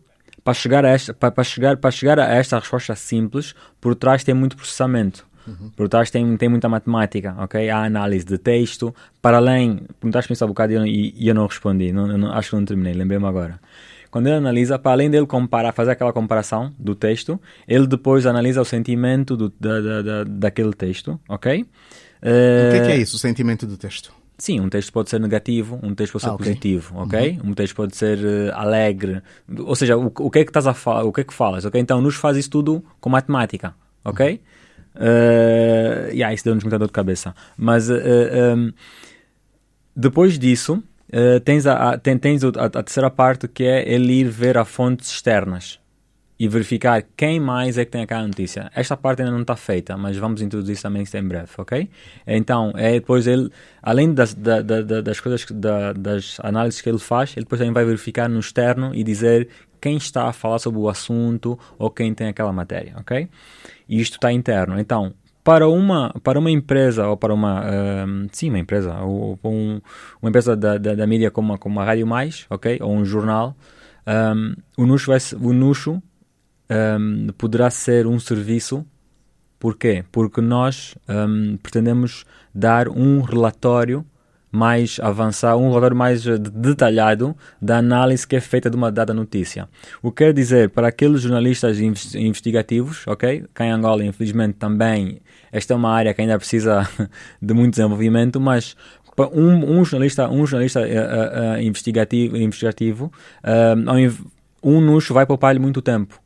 para chegar a esta, para, para, chegar, para chegar a esta resposta simples, por trás tem muito processamento. Uhum. Por trás tem, tem muita matemática, ok? Há análise de texto, para além, perguntaste-me isso há bocado e, e eu não respondi, não, não, acho que não terminei, lembrei-me agora. Quando ele analisa, para além dele comparar, fazer aquela comparação do texto, ele depois analisa o sentimento do, da, da, da, daquele texto, ok? Uh, o que é, que é isso, o sentimento do texto? Sim, um texto pode ser negativo, um texto pode ser ah, okay. positivo, ok? Uhum. Um texto pode ser uh, alegre, ou seja, o, o, que é que estás a falar, o que é que falas, ok? Então nos faz isso tudo com matemática, ok? Uhum. Uh, yeah, isso deu-nos muita dor de cabeça. Mas uh, eh, um, depois disso, uh, tens, a, a, tens a, a, terceira parte que é ele ir ver a fontes externas e verificar quem mais é que tem aquela notícia. Esta parte ainda não está feita, mas vamos introduzir isso também em breve, ok? Então, é depois ele, além das, da, da, das coisas, da, das análises que ele faz, ele depois também vai verificar no externo e dizer quem está a falar sobre o assunto ou quem tem aquela matéria, ok? E isto está interno. Então, para uma, para uma empresa ou para uma uh, sim uma empresa ou um, uma empresa da, da, da, mídia como, como a Rádio Mais ok ou um jornal um, o Nuxo vai, o Nuxo um, poderá ser um serviço. Porquê? Porque nós um, pretendemos dar um relatório mais avançado, um relatório mais eh, detalhado da análise que é feita de uma dada notícia. O que quer dizer, para aqueles jornalistas investigativos, ok? Cá em Angola, infelizmente, também esta é uma área que ainda precisa de muito desenvolvimento, mas um, um jornalista, um jornalista uh, uh, investigativo, investigativo uh, um nuxo vai poupar-lhe muito tempo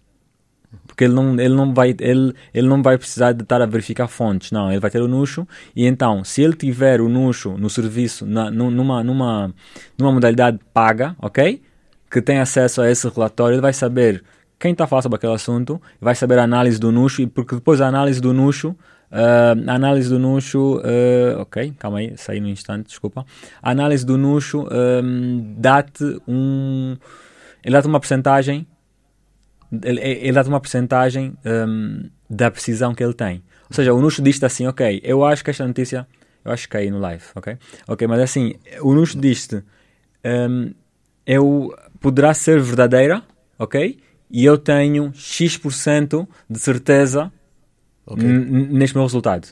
porque ele não, ele não, vai, ele, ele não vai precisar de estar a verificar fontes, não, ele vai ter o Nuxo e então, se ele tiver o Nuxo no serviço, na, numa, numa, numa modalidade paga, ok? Que tem acesso a esse relatório, ele vai saber quem está falando sobre aquele assunto, vai saber a análise do Nuxo, e porque depois a análise do Nuxo, uh, a análise do Nuxo, uh, ok, calma aí, saí no instante, desculpa. A análise do Nuxo um, dá-te um, ele dá-te uma porcentagem ele, ele dá-te uma porcentagem um, da precisão que ele tem. Ou seja, o Nuxo diz-te assim, ok, eu acho que esta notícia, eu acho que caí no live, ok? Ok, mas assim, o Nuxo diz-te, um, eu, poderá ser verdadeira, ok? E eu tenho X% de certeza Ok. N- n- neste meu resultado.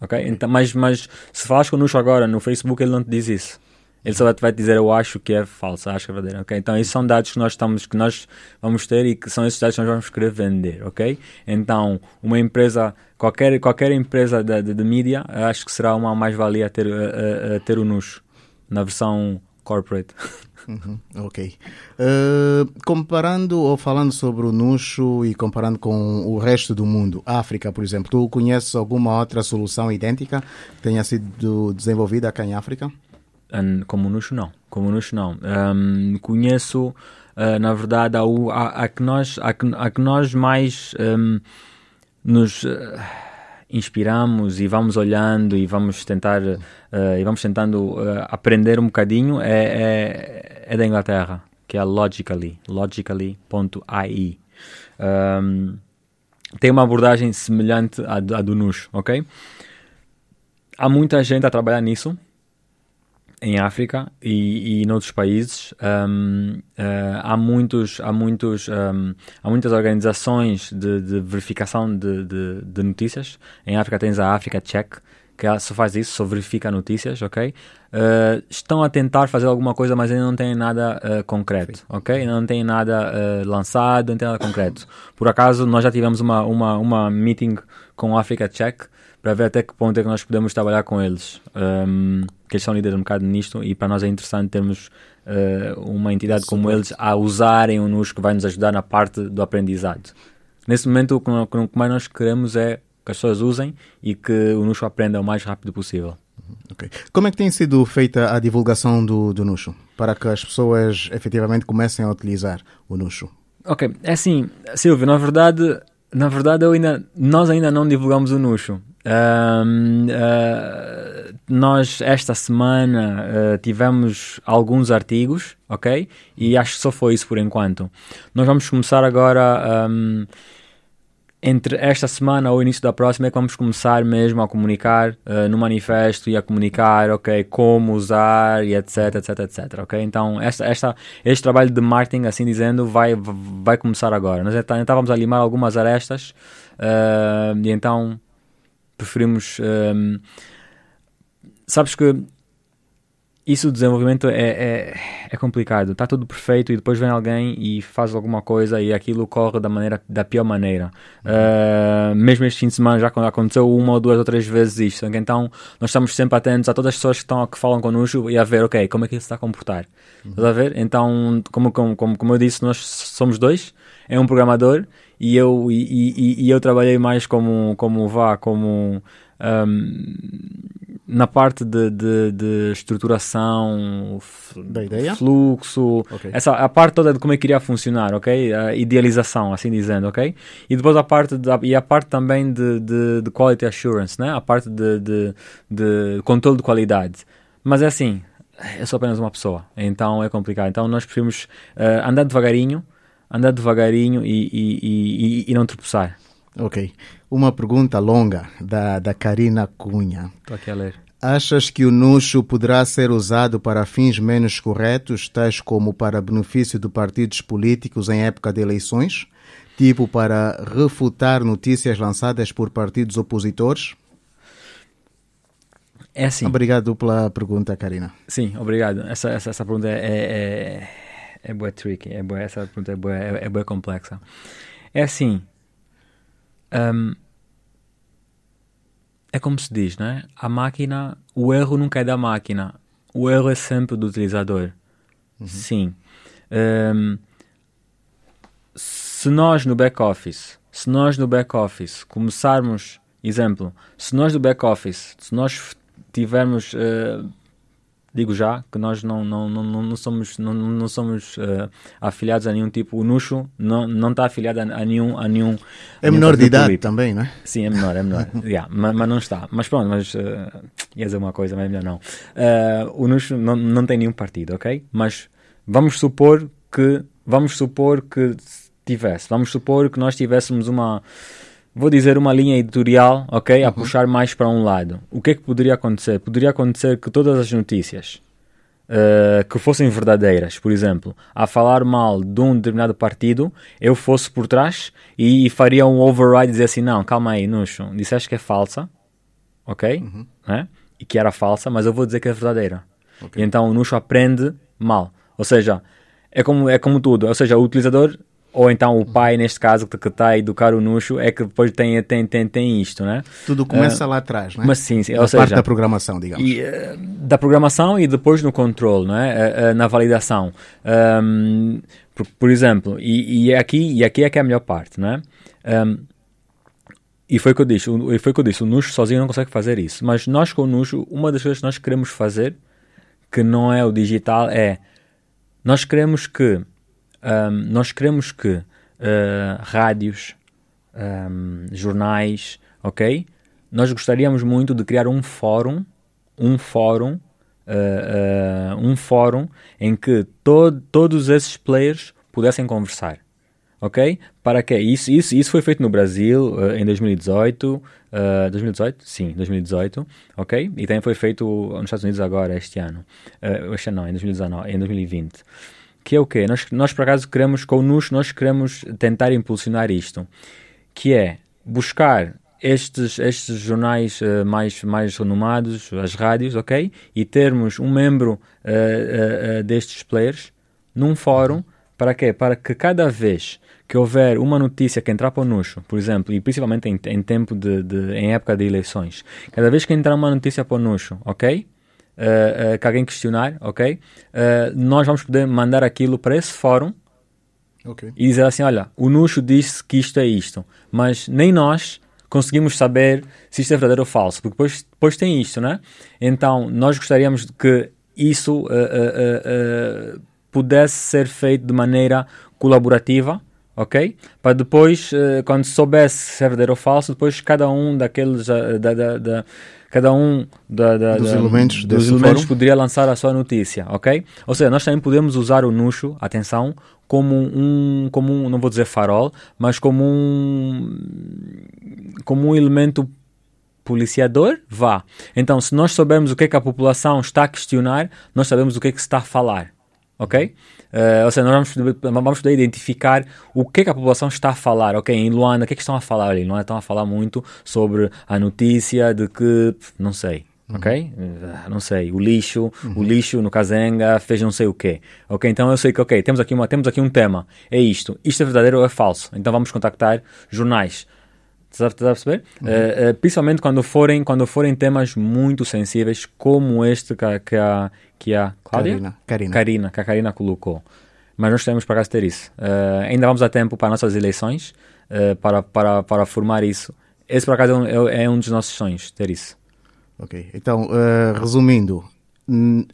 Ok? Então, mas, mas se falas com o Nuxo agora no Facebook, ele não te diz isso. Ele só vai- dizer eu acho que é falso, acho que é verdadeiro. ok? Então, esses são dados que nós, estamos, que nós vamos ter e que são esses dados que nós vamos querer vender. ok? Então, uma empresa, qualquer, qualquer empresa de, de, de mídia, acho que será uma mais-valia ter, a- a- a ter o Nuxo na versão corporate. Uhum, ok. Eh, comparando ou falando sobre o Nuxo e comparando com o resto do mundo, África, por exemplo, tu conheces alguma outra solução idêntica que tenha sido desenvolvida cá em África? Como Nuxo não, como Nuxo não. Ahm, conheço, ah, na verdade, a, que nós, a, que, a que nós mais ahm, nos ah, inspiramos e vamos olhando e vamos tentar ah, e vamos tentando aprender um bocadinho é, é, é da Inglaterra, que é a Logically, logically.ai. Ahm, tem uma abordagem semelhante à, à do Nuxo, ok? Há muita gente a trabalhar nisso, em África e, e noutros países. Um, uh, há muitos há muitos um, há muitas organizações de, de verificação de, de, de notícias. Em África tens a África Check que só faz isso só verifica notícias ok? Uh, estão a tentar fazer alguma coisa mas ainda não tem nada uh, concreto ok? Ainda não tem nada uh, lançado não tem nada concreto. Por acaso nós já tivemos uma uma uma meeting com a África Check para ver até que ponto é que nós podemos trabalhar com eles. Um, que eles são líderes um bocado nisto e para nós é interessante termos uh, uma entidade como eles a usarem o NUS que vai nos ajudar na parte do aprendizado. Nesse momento, o que nós- o que mais nós queremos é que as pessoas usem e que o NUS aprenda o mais rápido possível. Ok. Como é que tem sido feita a divulgação do, do Nuxo para que as pessoas efetivamente comecem a utilizar o Nuxo? Ok, é assim, Silvio, na verdade, na verdade ainda, nós ainda não divulgamos o Nuxo. Ahm, ah, nós esta semana ah, tivemos alguns artigos, ok? E acho que só foi isso por enquanto. Nós vamos começar agora ahm, entre esta semana ou início da próxima é que vamos começar mesmo a comunicar eh, no manifesto e a comunicar, ok, como usar e etc, etc, etc, ok? Então, esta, esta, este trabalho de marketing, assim dizendo, vai, vai começar agora. Nós ainda estávamos a limar algumas arestas eh, e então preferimos... ehm, sabes que isso do desenvolvimento é, é, é complicado. Está tudo perfeito e depois vem alguém e faz alguma coisa e aquilo corre da maneira da pior maneira. Uh, mesmo este fim de semana já aconteceu uma ou duas ou três vezes isto. Então nós estamos sempre atentos a todas as pessoas que, estão, que falam connosco e a ver, ok, como é que ele está a comportar. Estás a ver? Então, como, como, como, como eu disse, nós somos dois. É um programador e eu, e, e, e eu trabalhei mais como, como vá, como... um, na parte de, de, de estruturação, Da ideia? fluxo, Ok. essa a parte toda de como é que iria funcionar, ok? A idealização, assim dizendo, ok? E depois a parte da, e a parte também de, de, de quality assurance, né? A parte de, de, de controle de qualidade. Mas é assim, eu sou apenas uma pessoa, então é complicado. Então nós preferimos eh, andar devagarinho, andar devagarinho e, e, e, e- não tropeçar. Ok. Uma pergunta longa da, da Karina Cunha. Estou aqui a ler. Achas que o Nuxo poderá ser usado para fins menos corretos, tais como para benefício de partidos políticos em época de eleições? Tipo para refutar notícias lançadas por partidos opositores? É assim. Obrigado pela pergunta, Karina. Sim, obrigado. Essa, essa, essa pergunta é, é, é, boa tricky, é boa, essa pergunta é boa, é, é boa complexa. É assim, hum, é como se diz, não é? A máquina, o erro nunca é da máquina, o erro é sempre do utilizador. Sim. Hum, se nós no back-office, se nós no back-office começarmos, exemplo, se nós no back-office, se nós tivermos, eh, digo já, que nós não, não, não, não, somos, não, não somos eh, afiliados a nenhum tipo, o Nuxo não, não está afiliado a, a nenhum, a nenhum É a menor de idade político. também, não é? Sim, é menor, é menor. yeah, mas, mas não está. Mas pronto, mas uh, ia dizer uma coisa, mas é melhor não. Uh, o Nuxo não, não tem nenhum partido, ok? Mas vamos supor que vamos supor que tivesse, vamos supor que nós tivéssemos uma vou dizer uma linha editorial, ok? A puxar mais para um lado. O que é que poderia acontecer? Poderia acontecer que todas as notícias uh, que fossem verdadeiras, por exemplo, a falar mal de um determinado partido, eu fosse por trás e, e faria um override e dizer assim: não, calma aí, Nuxo, disseste que é falsa, ok? Uhum. Né? E que era falsa, mas eu vou dizer que é verdadeira. Okay. E então o Nuxo aprende mal. Ou seja, é como, é como tudo. Ou seja, o utilizador ou então o pai, neste caso, que está a educar o Nuxo, é que depois tem, tem, tem, tem isto, né? Tudo começa uh, lá atrás, né? Mas sim, sim ou seja, parte da programação, digamos. E, uh, da programação e depois no controle, né? Uh, na validação. Um, por, por, exemplo, e, e, aqui, e aqui é que é a melhor parte, né? Um, e foi o que eu disse, o, foi o que eu disse, o Nuxo sozinho não consegue fazer isso. Mas nós com o Nuxo, uma das coisas que nós queremos fazer, que não é o digital, é nós queremos que um, nós queremos que uh, rádios, um, jornais, ok? Nós gostaríamos muito de criar um fórum, um fórum, uh, uh, um fórum em que to todos esses players pudessem conversar, ok? Para que isso, isso, isso foi feito no Brasil em 2018, 2018, sim, 2018, ok? E também foi feito nos Estados Unidos agora este ano, este ano não, em 2019, em 2020 que é o quê? Nós, nós por acaso queremos, com o NUS, nós queremos tentar impulsionar isto, que é buscar estes, estes jornais uh, mais, mais renomados, as rádios, ok? E termos um membro uh, uh, destes players num fórum, para quê? Para que cada vez que houver uma notícia que entrar para o Nuxo, por exemplo, e principalmente em, em tempo de, de, em época de eleições, cada vez que entrar uma notícia para o Nuxo, ok? Uh, uh, que alguém questionar, ok? Uh, nós vamos poder mandar aquilo para esse fórum okay. e dizer assim: olha, o Nuxo disse que isto é isto, mas nem nós conseguimos saber se isto é verdadeiro ou falso, porque depois, depois tem isto, né? Então, nós gostaríamos que isso pudesse ser feito de maneira colaborativa, ok? Para depois, quando soubesse se é verdadeiro ou falso, depois cada um daqueles da, da, da cada um da, da, dos da, elementos, dos elementos poderia lançar a sua notícia, ok? Ou seja, nós também podemos usar o Nuxo, atenção, como um, como um, não vou dizer farol, mas como um, como um elemento policiador, vá. Então, se nós soubermos o que é que a população está a questionar, nós sabemos o que é que se está a falar, ok? Uh, ou seja, nós vamos, vamos poder identificar o que, é que a população está a falar. Ok, em Luanda, o que é que estão a falar ali? Luanda estão a falar muito sobre a notícia de que, não sei, Uhum. ok? Uh, não sei, o lixo, uhum. o lixo no Kazenga fez não sei o quê, ok? Então eu sei que, ok, temos aqui, uma, temos aqui um tema, é isto, isto é verdadeiro ou é falso? Então vamos contactar jornais, Estás a perceber? Uhum. Uh, uh, principalmente quando forem, quando forem temas muito sensíveis, como este que, que, a, que a Cláudia? Karina, que a colocou. Mas nós temos para ter isso. Uh, ainda vamos a tempo para nossas eleições, para, para, para formar isso. Esse, por acaso, é um, é um dos nossos sonhos, ter isso. Ok. Então, resumindo,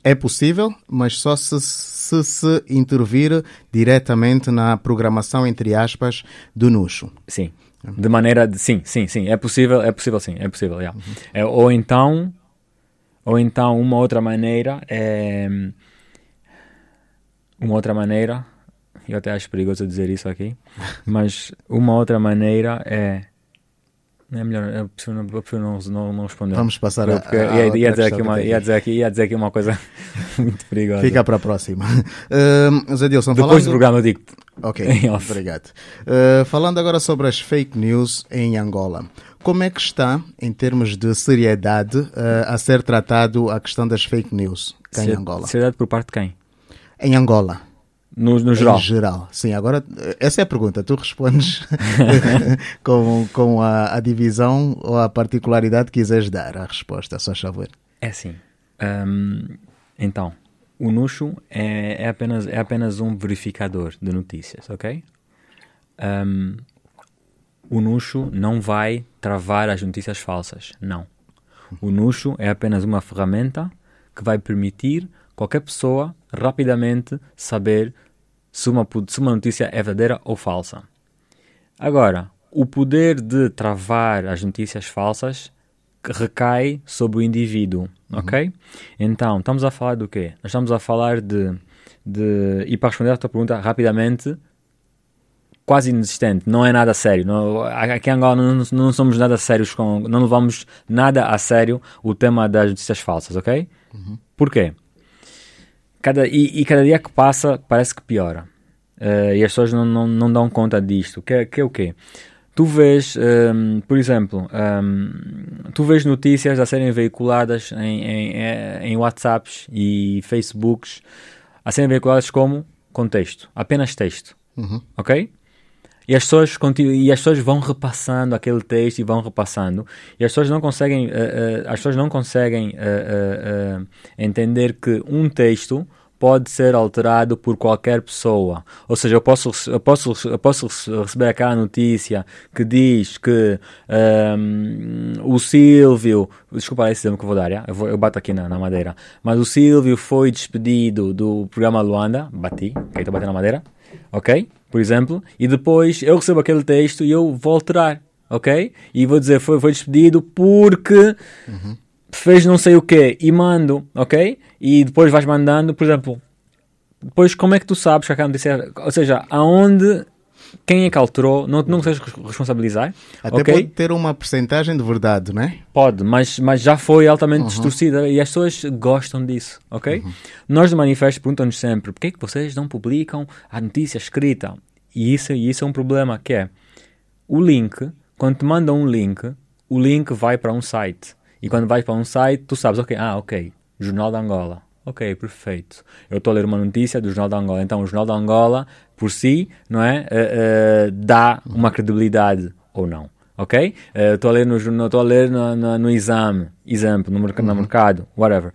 é possível, mas só se, se, se intervir diretamente na programação, entre aspas, do Nuxo. Sim. De maneira de, sim, sim, sim, é possível, é possível sim, é possível, yeah. Uhum. É, ou então, ou então uma outra maneira é uma outra maneira, eu até acho perigoso dizer isso aqui, mas uma outra maneira é é melhor, eu prefiro, eu prefiro não, não, não, responder. Vamos passar a, porque a, ia, ia, dizer aqui uma, ia, dizer aqui, ia dizer aqui uma coisa muito perigosa. Fica para a próxima. Uh, Zé Dilson, Depois falando... do programa eu digo Ok, obrigado. Uh, falando agora sobre as fake news em Angola. Como é que está, em termos de seriedade, uh, a ser tratado a questão das fake news cá em Angola? Seriedade por parte de quem? Em Angola. No, no geral? Em geral, sim. Agora, essa é a pergunta. Tu respondes com, com a, a, divisão ou a particularidade que quiseres dar à resposta, só favor. É assim. Um, então, o Nuxo é, é, apenas, é apenas um verificador de notícias, ok? Um, o Nuxo não vai travar as notícias falsas, não. O Nuxo é apenas uma ferramenta que vai permitir qualquer pessoa rapidamente saber se uma, se uma notícia é verdadeira ou falsa. Agora, o poder de travar as notícias falsas recai sobre o indivíduo, uhum. ok? Então, estamos a falar do quê? Nós estamos a falar de, de... E para responder a tua pergunta rapidamente, quase inexistente, não é nada sério. Não, aqui em Angola não, não, somos nada sérios, com, não levamos nada a sério o tema das notícias falsas, ok? Uhum. Porquê? Cada, e, e, cada dia que passa parece que piora. Uh, e as pessoas não, não, não dão conta disto. Que, que é o quê? Tu vês, um, por exemplo, um, tu vês notícias a serem veiculadas em, em, em WhatsApps e Facebooks a serem veiculadas como contexto, apenas texto. Uhum. Ok? E as, pessoas e as pessoas vão repassando aquele texto e vão repassando. E as pessoas não conseguem, uh, uh, as pessoas não conseguem uh, entender que um texto pode ser alterado por qualquer pessoa. Ou seja, eu posso, eu posso, eu posso receber aquela notícia que diz que um, o Silvio, desculpa esse exemplo que eu vou dar, eu, vou, eu bato aqui na, na, madeira, mas o Silvio foi despedido do programa Luanda, bati, ok, estou batendo na madeira, ok, por exemplo, e depois eu recebo aquele texto e eu vou alterar, ok, e vou dizer foi, foi despedido porque... Uhum fez não sei o quê e mando, ok? E depois vais mandando, por exemplo, depois como é que tu sabes que aquela notícia, ou seja, aonde, quem é que alterou, não, não consegues responsabilizar. Até okay? pode ter uma percentagem de verdade, não é? Pode, mas, mas já foi altamente uhum. distorcida e as pessoas gostam disso, ok? Uhum. Nós do Manifesto perguntamos sempre, por que é que vocês não publicam a notícia escrita? E isso, e isso é um problema, que é, o link, quando te mandam um link, o link vai para um site e quando vais para um site, tu sabes, ok, ah, ok, Jornal da Angola. Ok, perfeito. Eu estou a ler uma notícia do Jornal da Angola. Então, o Jornal da Angola, por si, não é? Uh, uh, dá uma credibilidade ou não. Ok? Eh, estou uh, a ler no estou a ler no, no, no, exame, exemplo, no, no uhum. mercado, whatever.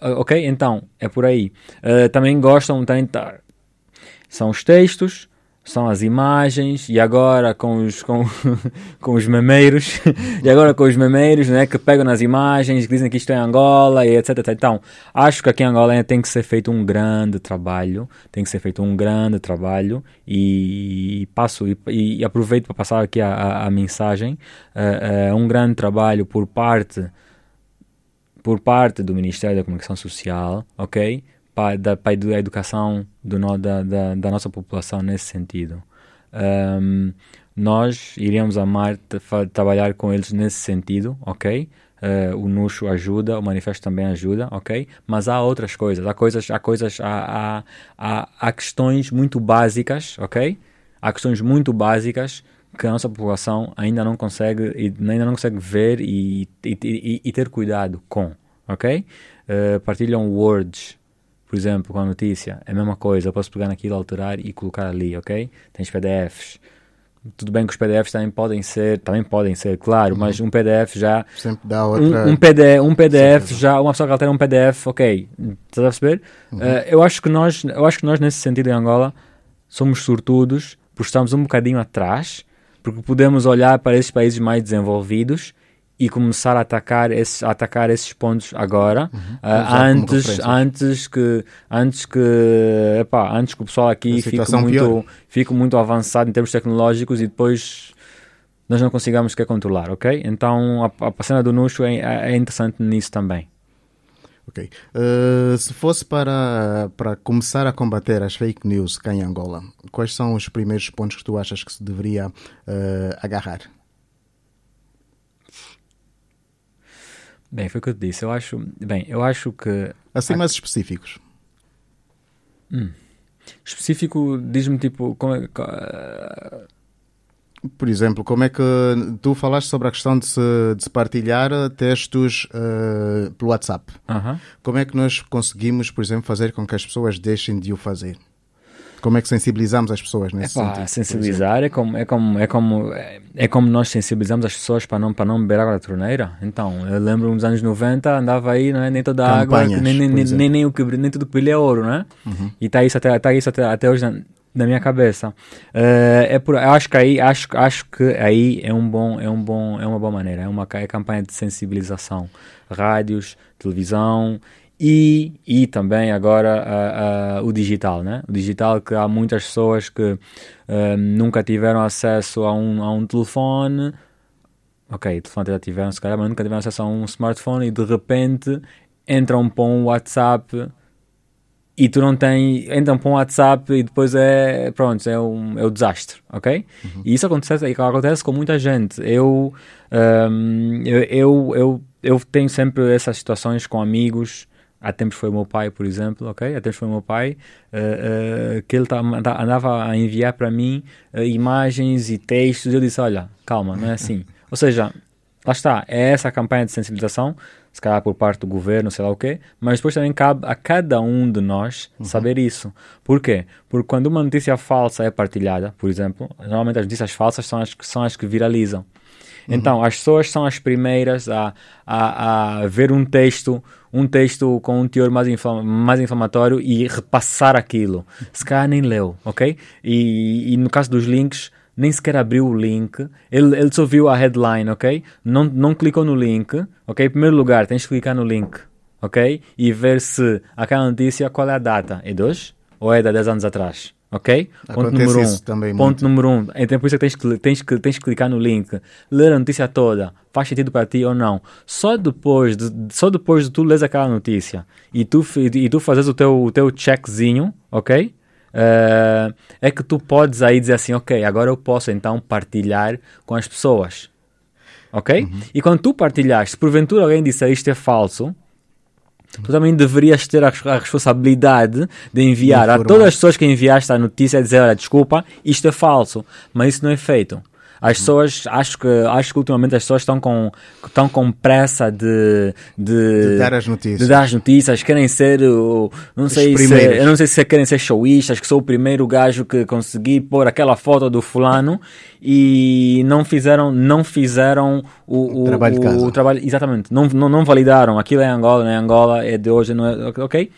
ok? Então, é por aí. também gostam, tem, são os textos, são as imagens e agora com os, com, com os memeiros e agora com os memeiros né, que pegam nas imagens que dizem que isto é Angola e etc, etc. Então, acho que aqui em Angola tem que ser feito um grande trabalho, tem que ser feito um grande trabalho e, e passo e, e, aproveito para passar aqui a, a, a mensagem, uh, uh, um grande trabalho por parte por parte do Ministério da Comunicação Social, ok? Para, a educação do, da, da, da, nossa população nesse sentido. Um, nós iríamos amar trabalhar com eles nesse sentido, ok? Uh, o Nuxo ajuda, o Manifesto também ajuda, ok? Mas há outras coisas, há coisas, há coisas, há, há, há, há questões muito básicas, ok? Há questões muito básicas que a nossa população ainda não consegue, ainda não consegue ver e, e, e, e ter cuidado com, ok? Uh, partilham words, por exemplo, com a notícia, é a mesma coisa. Eu posso pegar naquilo, alterar e colocar ali, ok? Tens PDFs. Tudo bem que os PDFs também podem ser, também podem ser, claro, uhum. mas um PDF já. Sempre dá outra. Um, um PDF, um PDF já, uma pessoa que altera um PDF, ok, estás a perceber? Uhum. Uh, eu, acho que nós, eu acho que nós, nesse sentido, em Angola, somos sortudos por estarmos um bocadinho atrás, porque podemos olhar para esses países mais desenvolvidos e começar a atacar esses, a atacar esses pontos agora uhum. uh, antes antes que antes que epá, antes que o pessoal aqui fique muito fique muito avançado em termos tecnológicos e depois nós não consigamos quer controlar ok então a, a cena do Nuxo é, é interessante nisso também Ok. Uh, se fosse para, para começar a combater as fake news cá em Angola, quais são os primeiros pontos que tu achas que se deveria uh, agarrar? Bem, foi o que eu disse. Eu acho. Bem, eu acho que. Assim, mais específicos. Hum. Específico, diz-me tipo. Como é, por exemplo, como é que tu falaste sobre a questão de se, de se partilhar textos uh, pelo WhatsApp? Uh -huh. Como é que nós conseguimos, por exemplo, fazer com que as pessoas deixem de o fazer? Como é que sensibilizamos as pessoas nesse Epá, sentido? Sensibilizar é como, é, como, é, como, é como nós sensibilizamos as pessoas para não, para não beber água da torneira. Então, eu lembro nos anos 90, andava aí, não é? nem toda a água, nem, nem, nem, nem, o que, nem tudo que brilha é ouro, não é? Uhum. E está isso, até, tá isso até, até hoje na, na minha cabeça. Uh, é por, acho que aí acho, acho que aí é um bom é um bom é uma boa maneira é uma é campanha de sensibilização rádios televisão e, e também agora uh, uh, o digital, né? O digital que há muitas pessoas que uh, nunca tiveram acesso a um, a um telefone, ok, telefone já tiveram se calhar, mas nunca tiveram acesso a um smartphone e de repente entram para um WhatsApp e tu não tens, entram para um WhatsApp e depois é, pronto, é um, é um desastre, ok? Uhum. E isso acontece, acontece com muita gente. Eu, um, eu, eu, eu, eu tenho sempre essas situações com amigos há tempos foi o meu pai, por exemplo, ok? Há tempos foi o meu pai, uh, uh, que ele tá, andava a enviar para mim uh, imagens e textos, e eu disse, olha, calma, não é assim. Ou seja, lá está, é essa a campanha de sensibilização, se calhar por parte do governo, sei lá o quê, mas depois também cabe a cada um de nós uhum. saber isso. Por quê? Porque quando uma notícia falsa é partilhada, por exemplo, normalmente as notícias falsas são as que, são as que viralizam. Uhum. Então, as pessoas são as primeiras a, a, a ver um texto, um texto com um teor mais, inflam mais inflamatório e repassar aquilo. Se calhar nem leu, ok? E, e no caso dos links, nem sequer abriu o link, ele, ele só viu a headline, ok? Não, não clicou no link, ok? Em primeiro lugar, tens que clicar no link, ok? E ver se aquela notícia, qual é a data? É de hoje? Ou é de 10 anos atrás? Ok? Ponto número um. Também Ponto número um. Então por isso é que tens que, tens, que, tens que clicar no link, ler a notícia toda, faz sentido para ti ou não. Só depois de, só depois de tu lês aquela notícia e tu, e tu fazes o teu, o teu checkzinho, ok? Uh, é que tu podes aí dizer assim, ok, agora eu posso então partilhar com as pessoas. Ok? Uhum. E quando tu partilhaste, se porventura alguém disser isto é falso, tu também deverias ter a, a responsabilidade de enviar a todas as pessoas que enviaste a notícia e dizer, olha, desculpa, isto é falso. Mas isso não é feito. As pessoas, acho que, acho que ultimamente as pessoas estão com, estão com pressa de, de, de dar as notícias. De dar as notícias, querem ser, o, não sei se, eu não sei se querem ser showistas, que sou o primeiro gajo que consegui pôr aquela foto do fulano e não fizeram, não fizeram o, o, trabalho de casa. O trabalho, exatamente, não, não, não validaram, aquilo é Angola, não é Angola, é de hoje, não é, ok?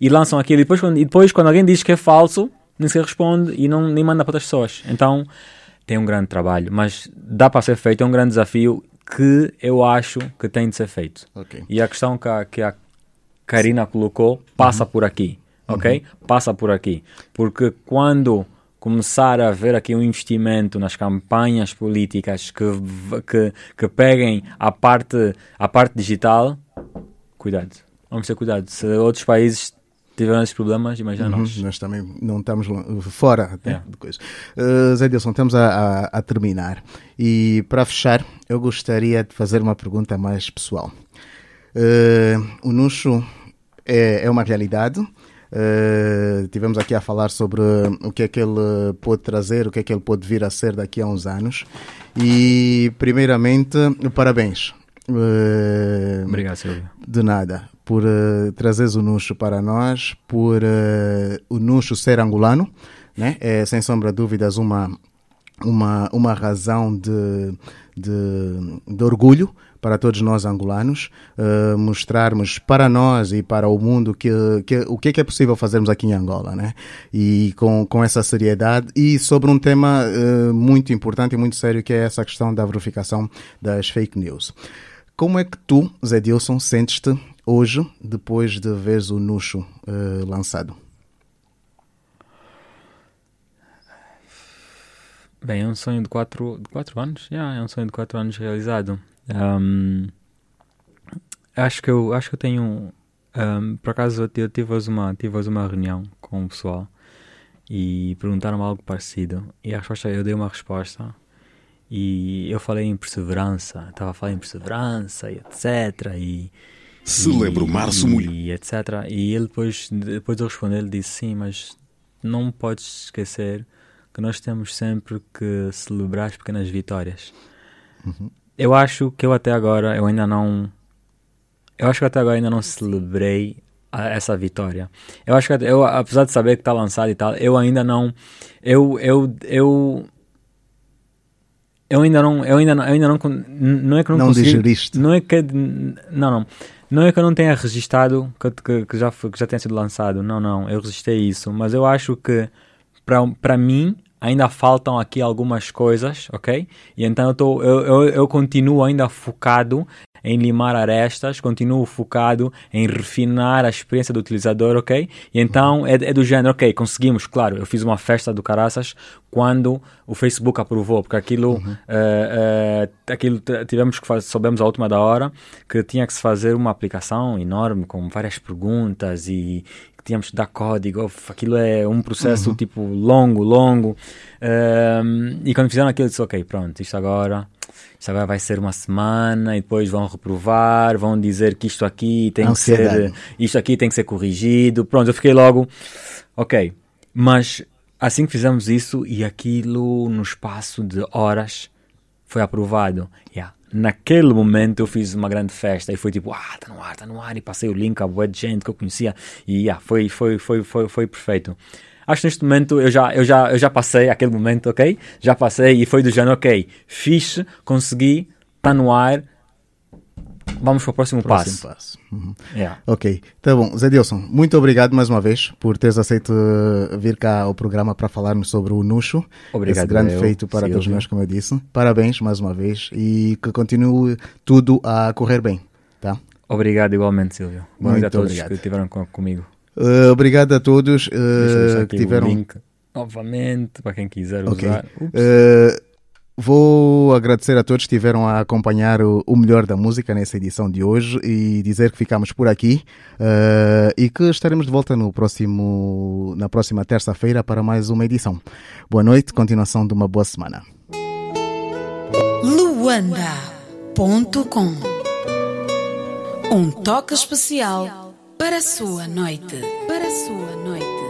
E lançam aquilo e depois quando, e depois quando alguém diz que é falso, nem responde e não, nem manda para outras pessoas. Então, tem um grande trabalho, mas dá para ser feito, é um grande desafio que eu acho que tem de ser feito. Okay. E a questão que a, que a Karina colocou passa uhum. por aqui, ok? Uhum. Passa por aqui. Porque quando começar a haver aqui um investimento nas campanhas políticas que, que, que peguem a parte, a parte digital, cuidado. Vamos ter cuidado. Se outros países tiveram esses problemas, imagina uhum, nós. Nós também não estamos fora yeah. de coisa. Uh, Zé Dilson, estamos a, a, a, terminar. E para fechar, eu gostaria de fazer uma pergunta mais pessoal. Uh, o Nuxo é, é uma realidade. Uh, tivemos aqui a falar sobre o que é que ele pode trazer, o que é que ele pode vir a ser daqui a uns anos. E, primeiramente, parabéns. Uh, Obrigado, Silvio. De nada por uh, trazeres o Nuxo para nós, por uh, o Nuxo ser angolano, né? é sem sombra de dúvidas uma, uma, uma razão de, de, de orgulho para todos nós angolanos, uh, mostrarmos para nós e para o mundo que, que, o que é, que é possível fazermos aqui em Angola, né? E com, com essa seriedade e sobre um tema uh, muito importante e muito sério que é essa questão da verificação das fake news. Como é que tu, Zé Dilson, sentes-te hoje, depois de veres o Nuxo uh, lançado? Bem, é um sonho de quatro, de quatro anos. Yeah, é um sonho de quatro anos realizado. Um, acho que eu acho que eu tenho um, por acaso eu tive uma tive uma reunião com o pessoal e perguntaram-me algo parecido e a resposta eu dei uma resposta e eu falei em perseverança estava a falar em perseverança e etc e Celebro Março Mulher. E etc. E ele depois, depois de eu responder, ele disse sim, mas não podes esquecer que nós temos sempre que celebrar as pequenas vitórias. Uhum. Eu acho que eu até agora, eu ainda não... Eu acho que até agora ainda não celebrei essa vitória. Eu acho que eu, apesar de saber que está lançado e tal, eu ainda não... Eu, eu, eu, eu ainda não, eu ainda não, eu ainda não, não é que não, não consegui, digeriste. Não é que, não, não. Não é que eu não tenha registado que, que, que já, que já tenha sido lançado. Não, não. Eu registrei isso. Mas eu acho que, para mim, ainda faltam aqui algumas coisas, ok? E então eu, tô, eu, eu, eu continuo ainda focado em limar arestas, continuo focado em refinar a experiência do utilizador, ok? E então é, é, do género, ok, conseguimos, claro, eu fiz uma festa do caraças quando o Facebook aprovou, porque aquilo, uhum. uh, uh, aquilo tivemos que fazer, soubemos a última da hora que tinha que se fazer uma aplicação enorme com várias perguntas e tínhamos que dar código, aquilo é um processo uhum. tipo longo, longo. Uh, e quando fizeram aquilo, eu disse, ok, pronto, isto agora isto agora vai ser uma semana e depois vão reprovar, vão dizer que isto aqui tem Ansiedade. que ser, isto aqui tem que ser corrigido. Pronto, eu fiquei logo, ok, mas assim que fizemos isso e aquilo no espaço de horas foi aprovado. Yeah. Naquele momento eu fiz uma grande festa e foi tipo, ah, tá no ar, tá no ar, e passei o link a boa de gente que eu conhecia e yeah, foi, foi, foi, foi, foi perfeito. Acho que neste momento eu já, eu, já, eu já passei aquele momento, ok? Já passei e foi do género, ok, fixe, consegui, tá no ar, vamos para o próximo, Próximo passo. passo. Uhum. Yeah. Ok, tá bom. Zé Dilson, muito obrigado mais uma vez por teres aceito eh, vir cá ao programa para falarmos sobre o Nuxo. Obrigado, Esse grande eu, feito para Silvio. todos nós, como eu disse. Parabéns mais uma vez e que continue tudo a correr bem, tá? Obrigado igualmente, Silvio. Boa noite a Muito todos obrigado. que estiveram com- comigo. Eh, obrigado a todos deixar que tiveram. novamente para quem quiser Ok. usar. Ups. Eh, vou agradecer a todos que estiveram a acompanhar o, o melhor da música nessa edição de hoje e dizer que ficamos por aqui eh, e que estaremos de volta no próximo, na próxima terça-feira para mais uma edição. Boa noite, continuação de uma boa semana. Luanda.com Um toque especial para a sua noite. Para a sua noite.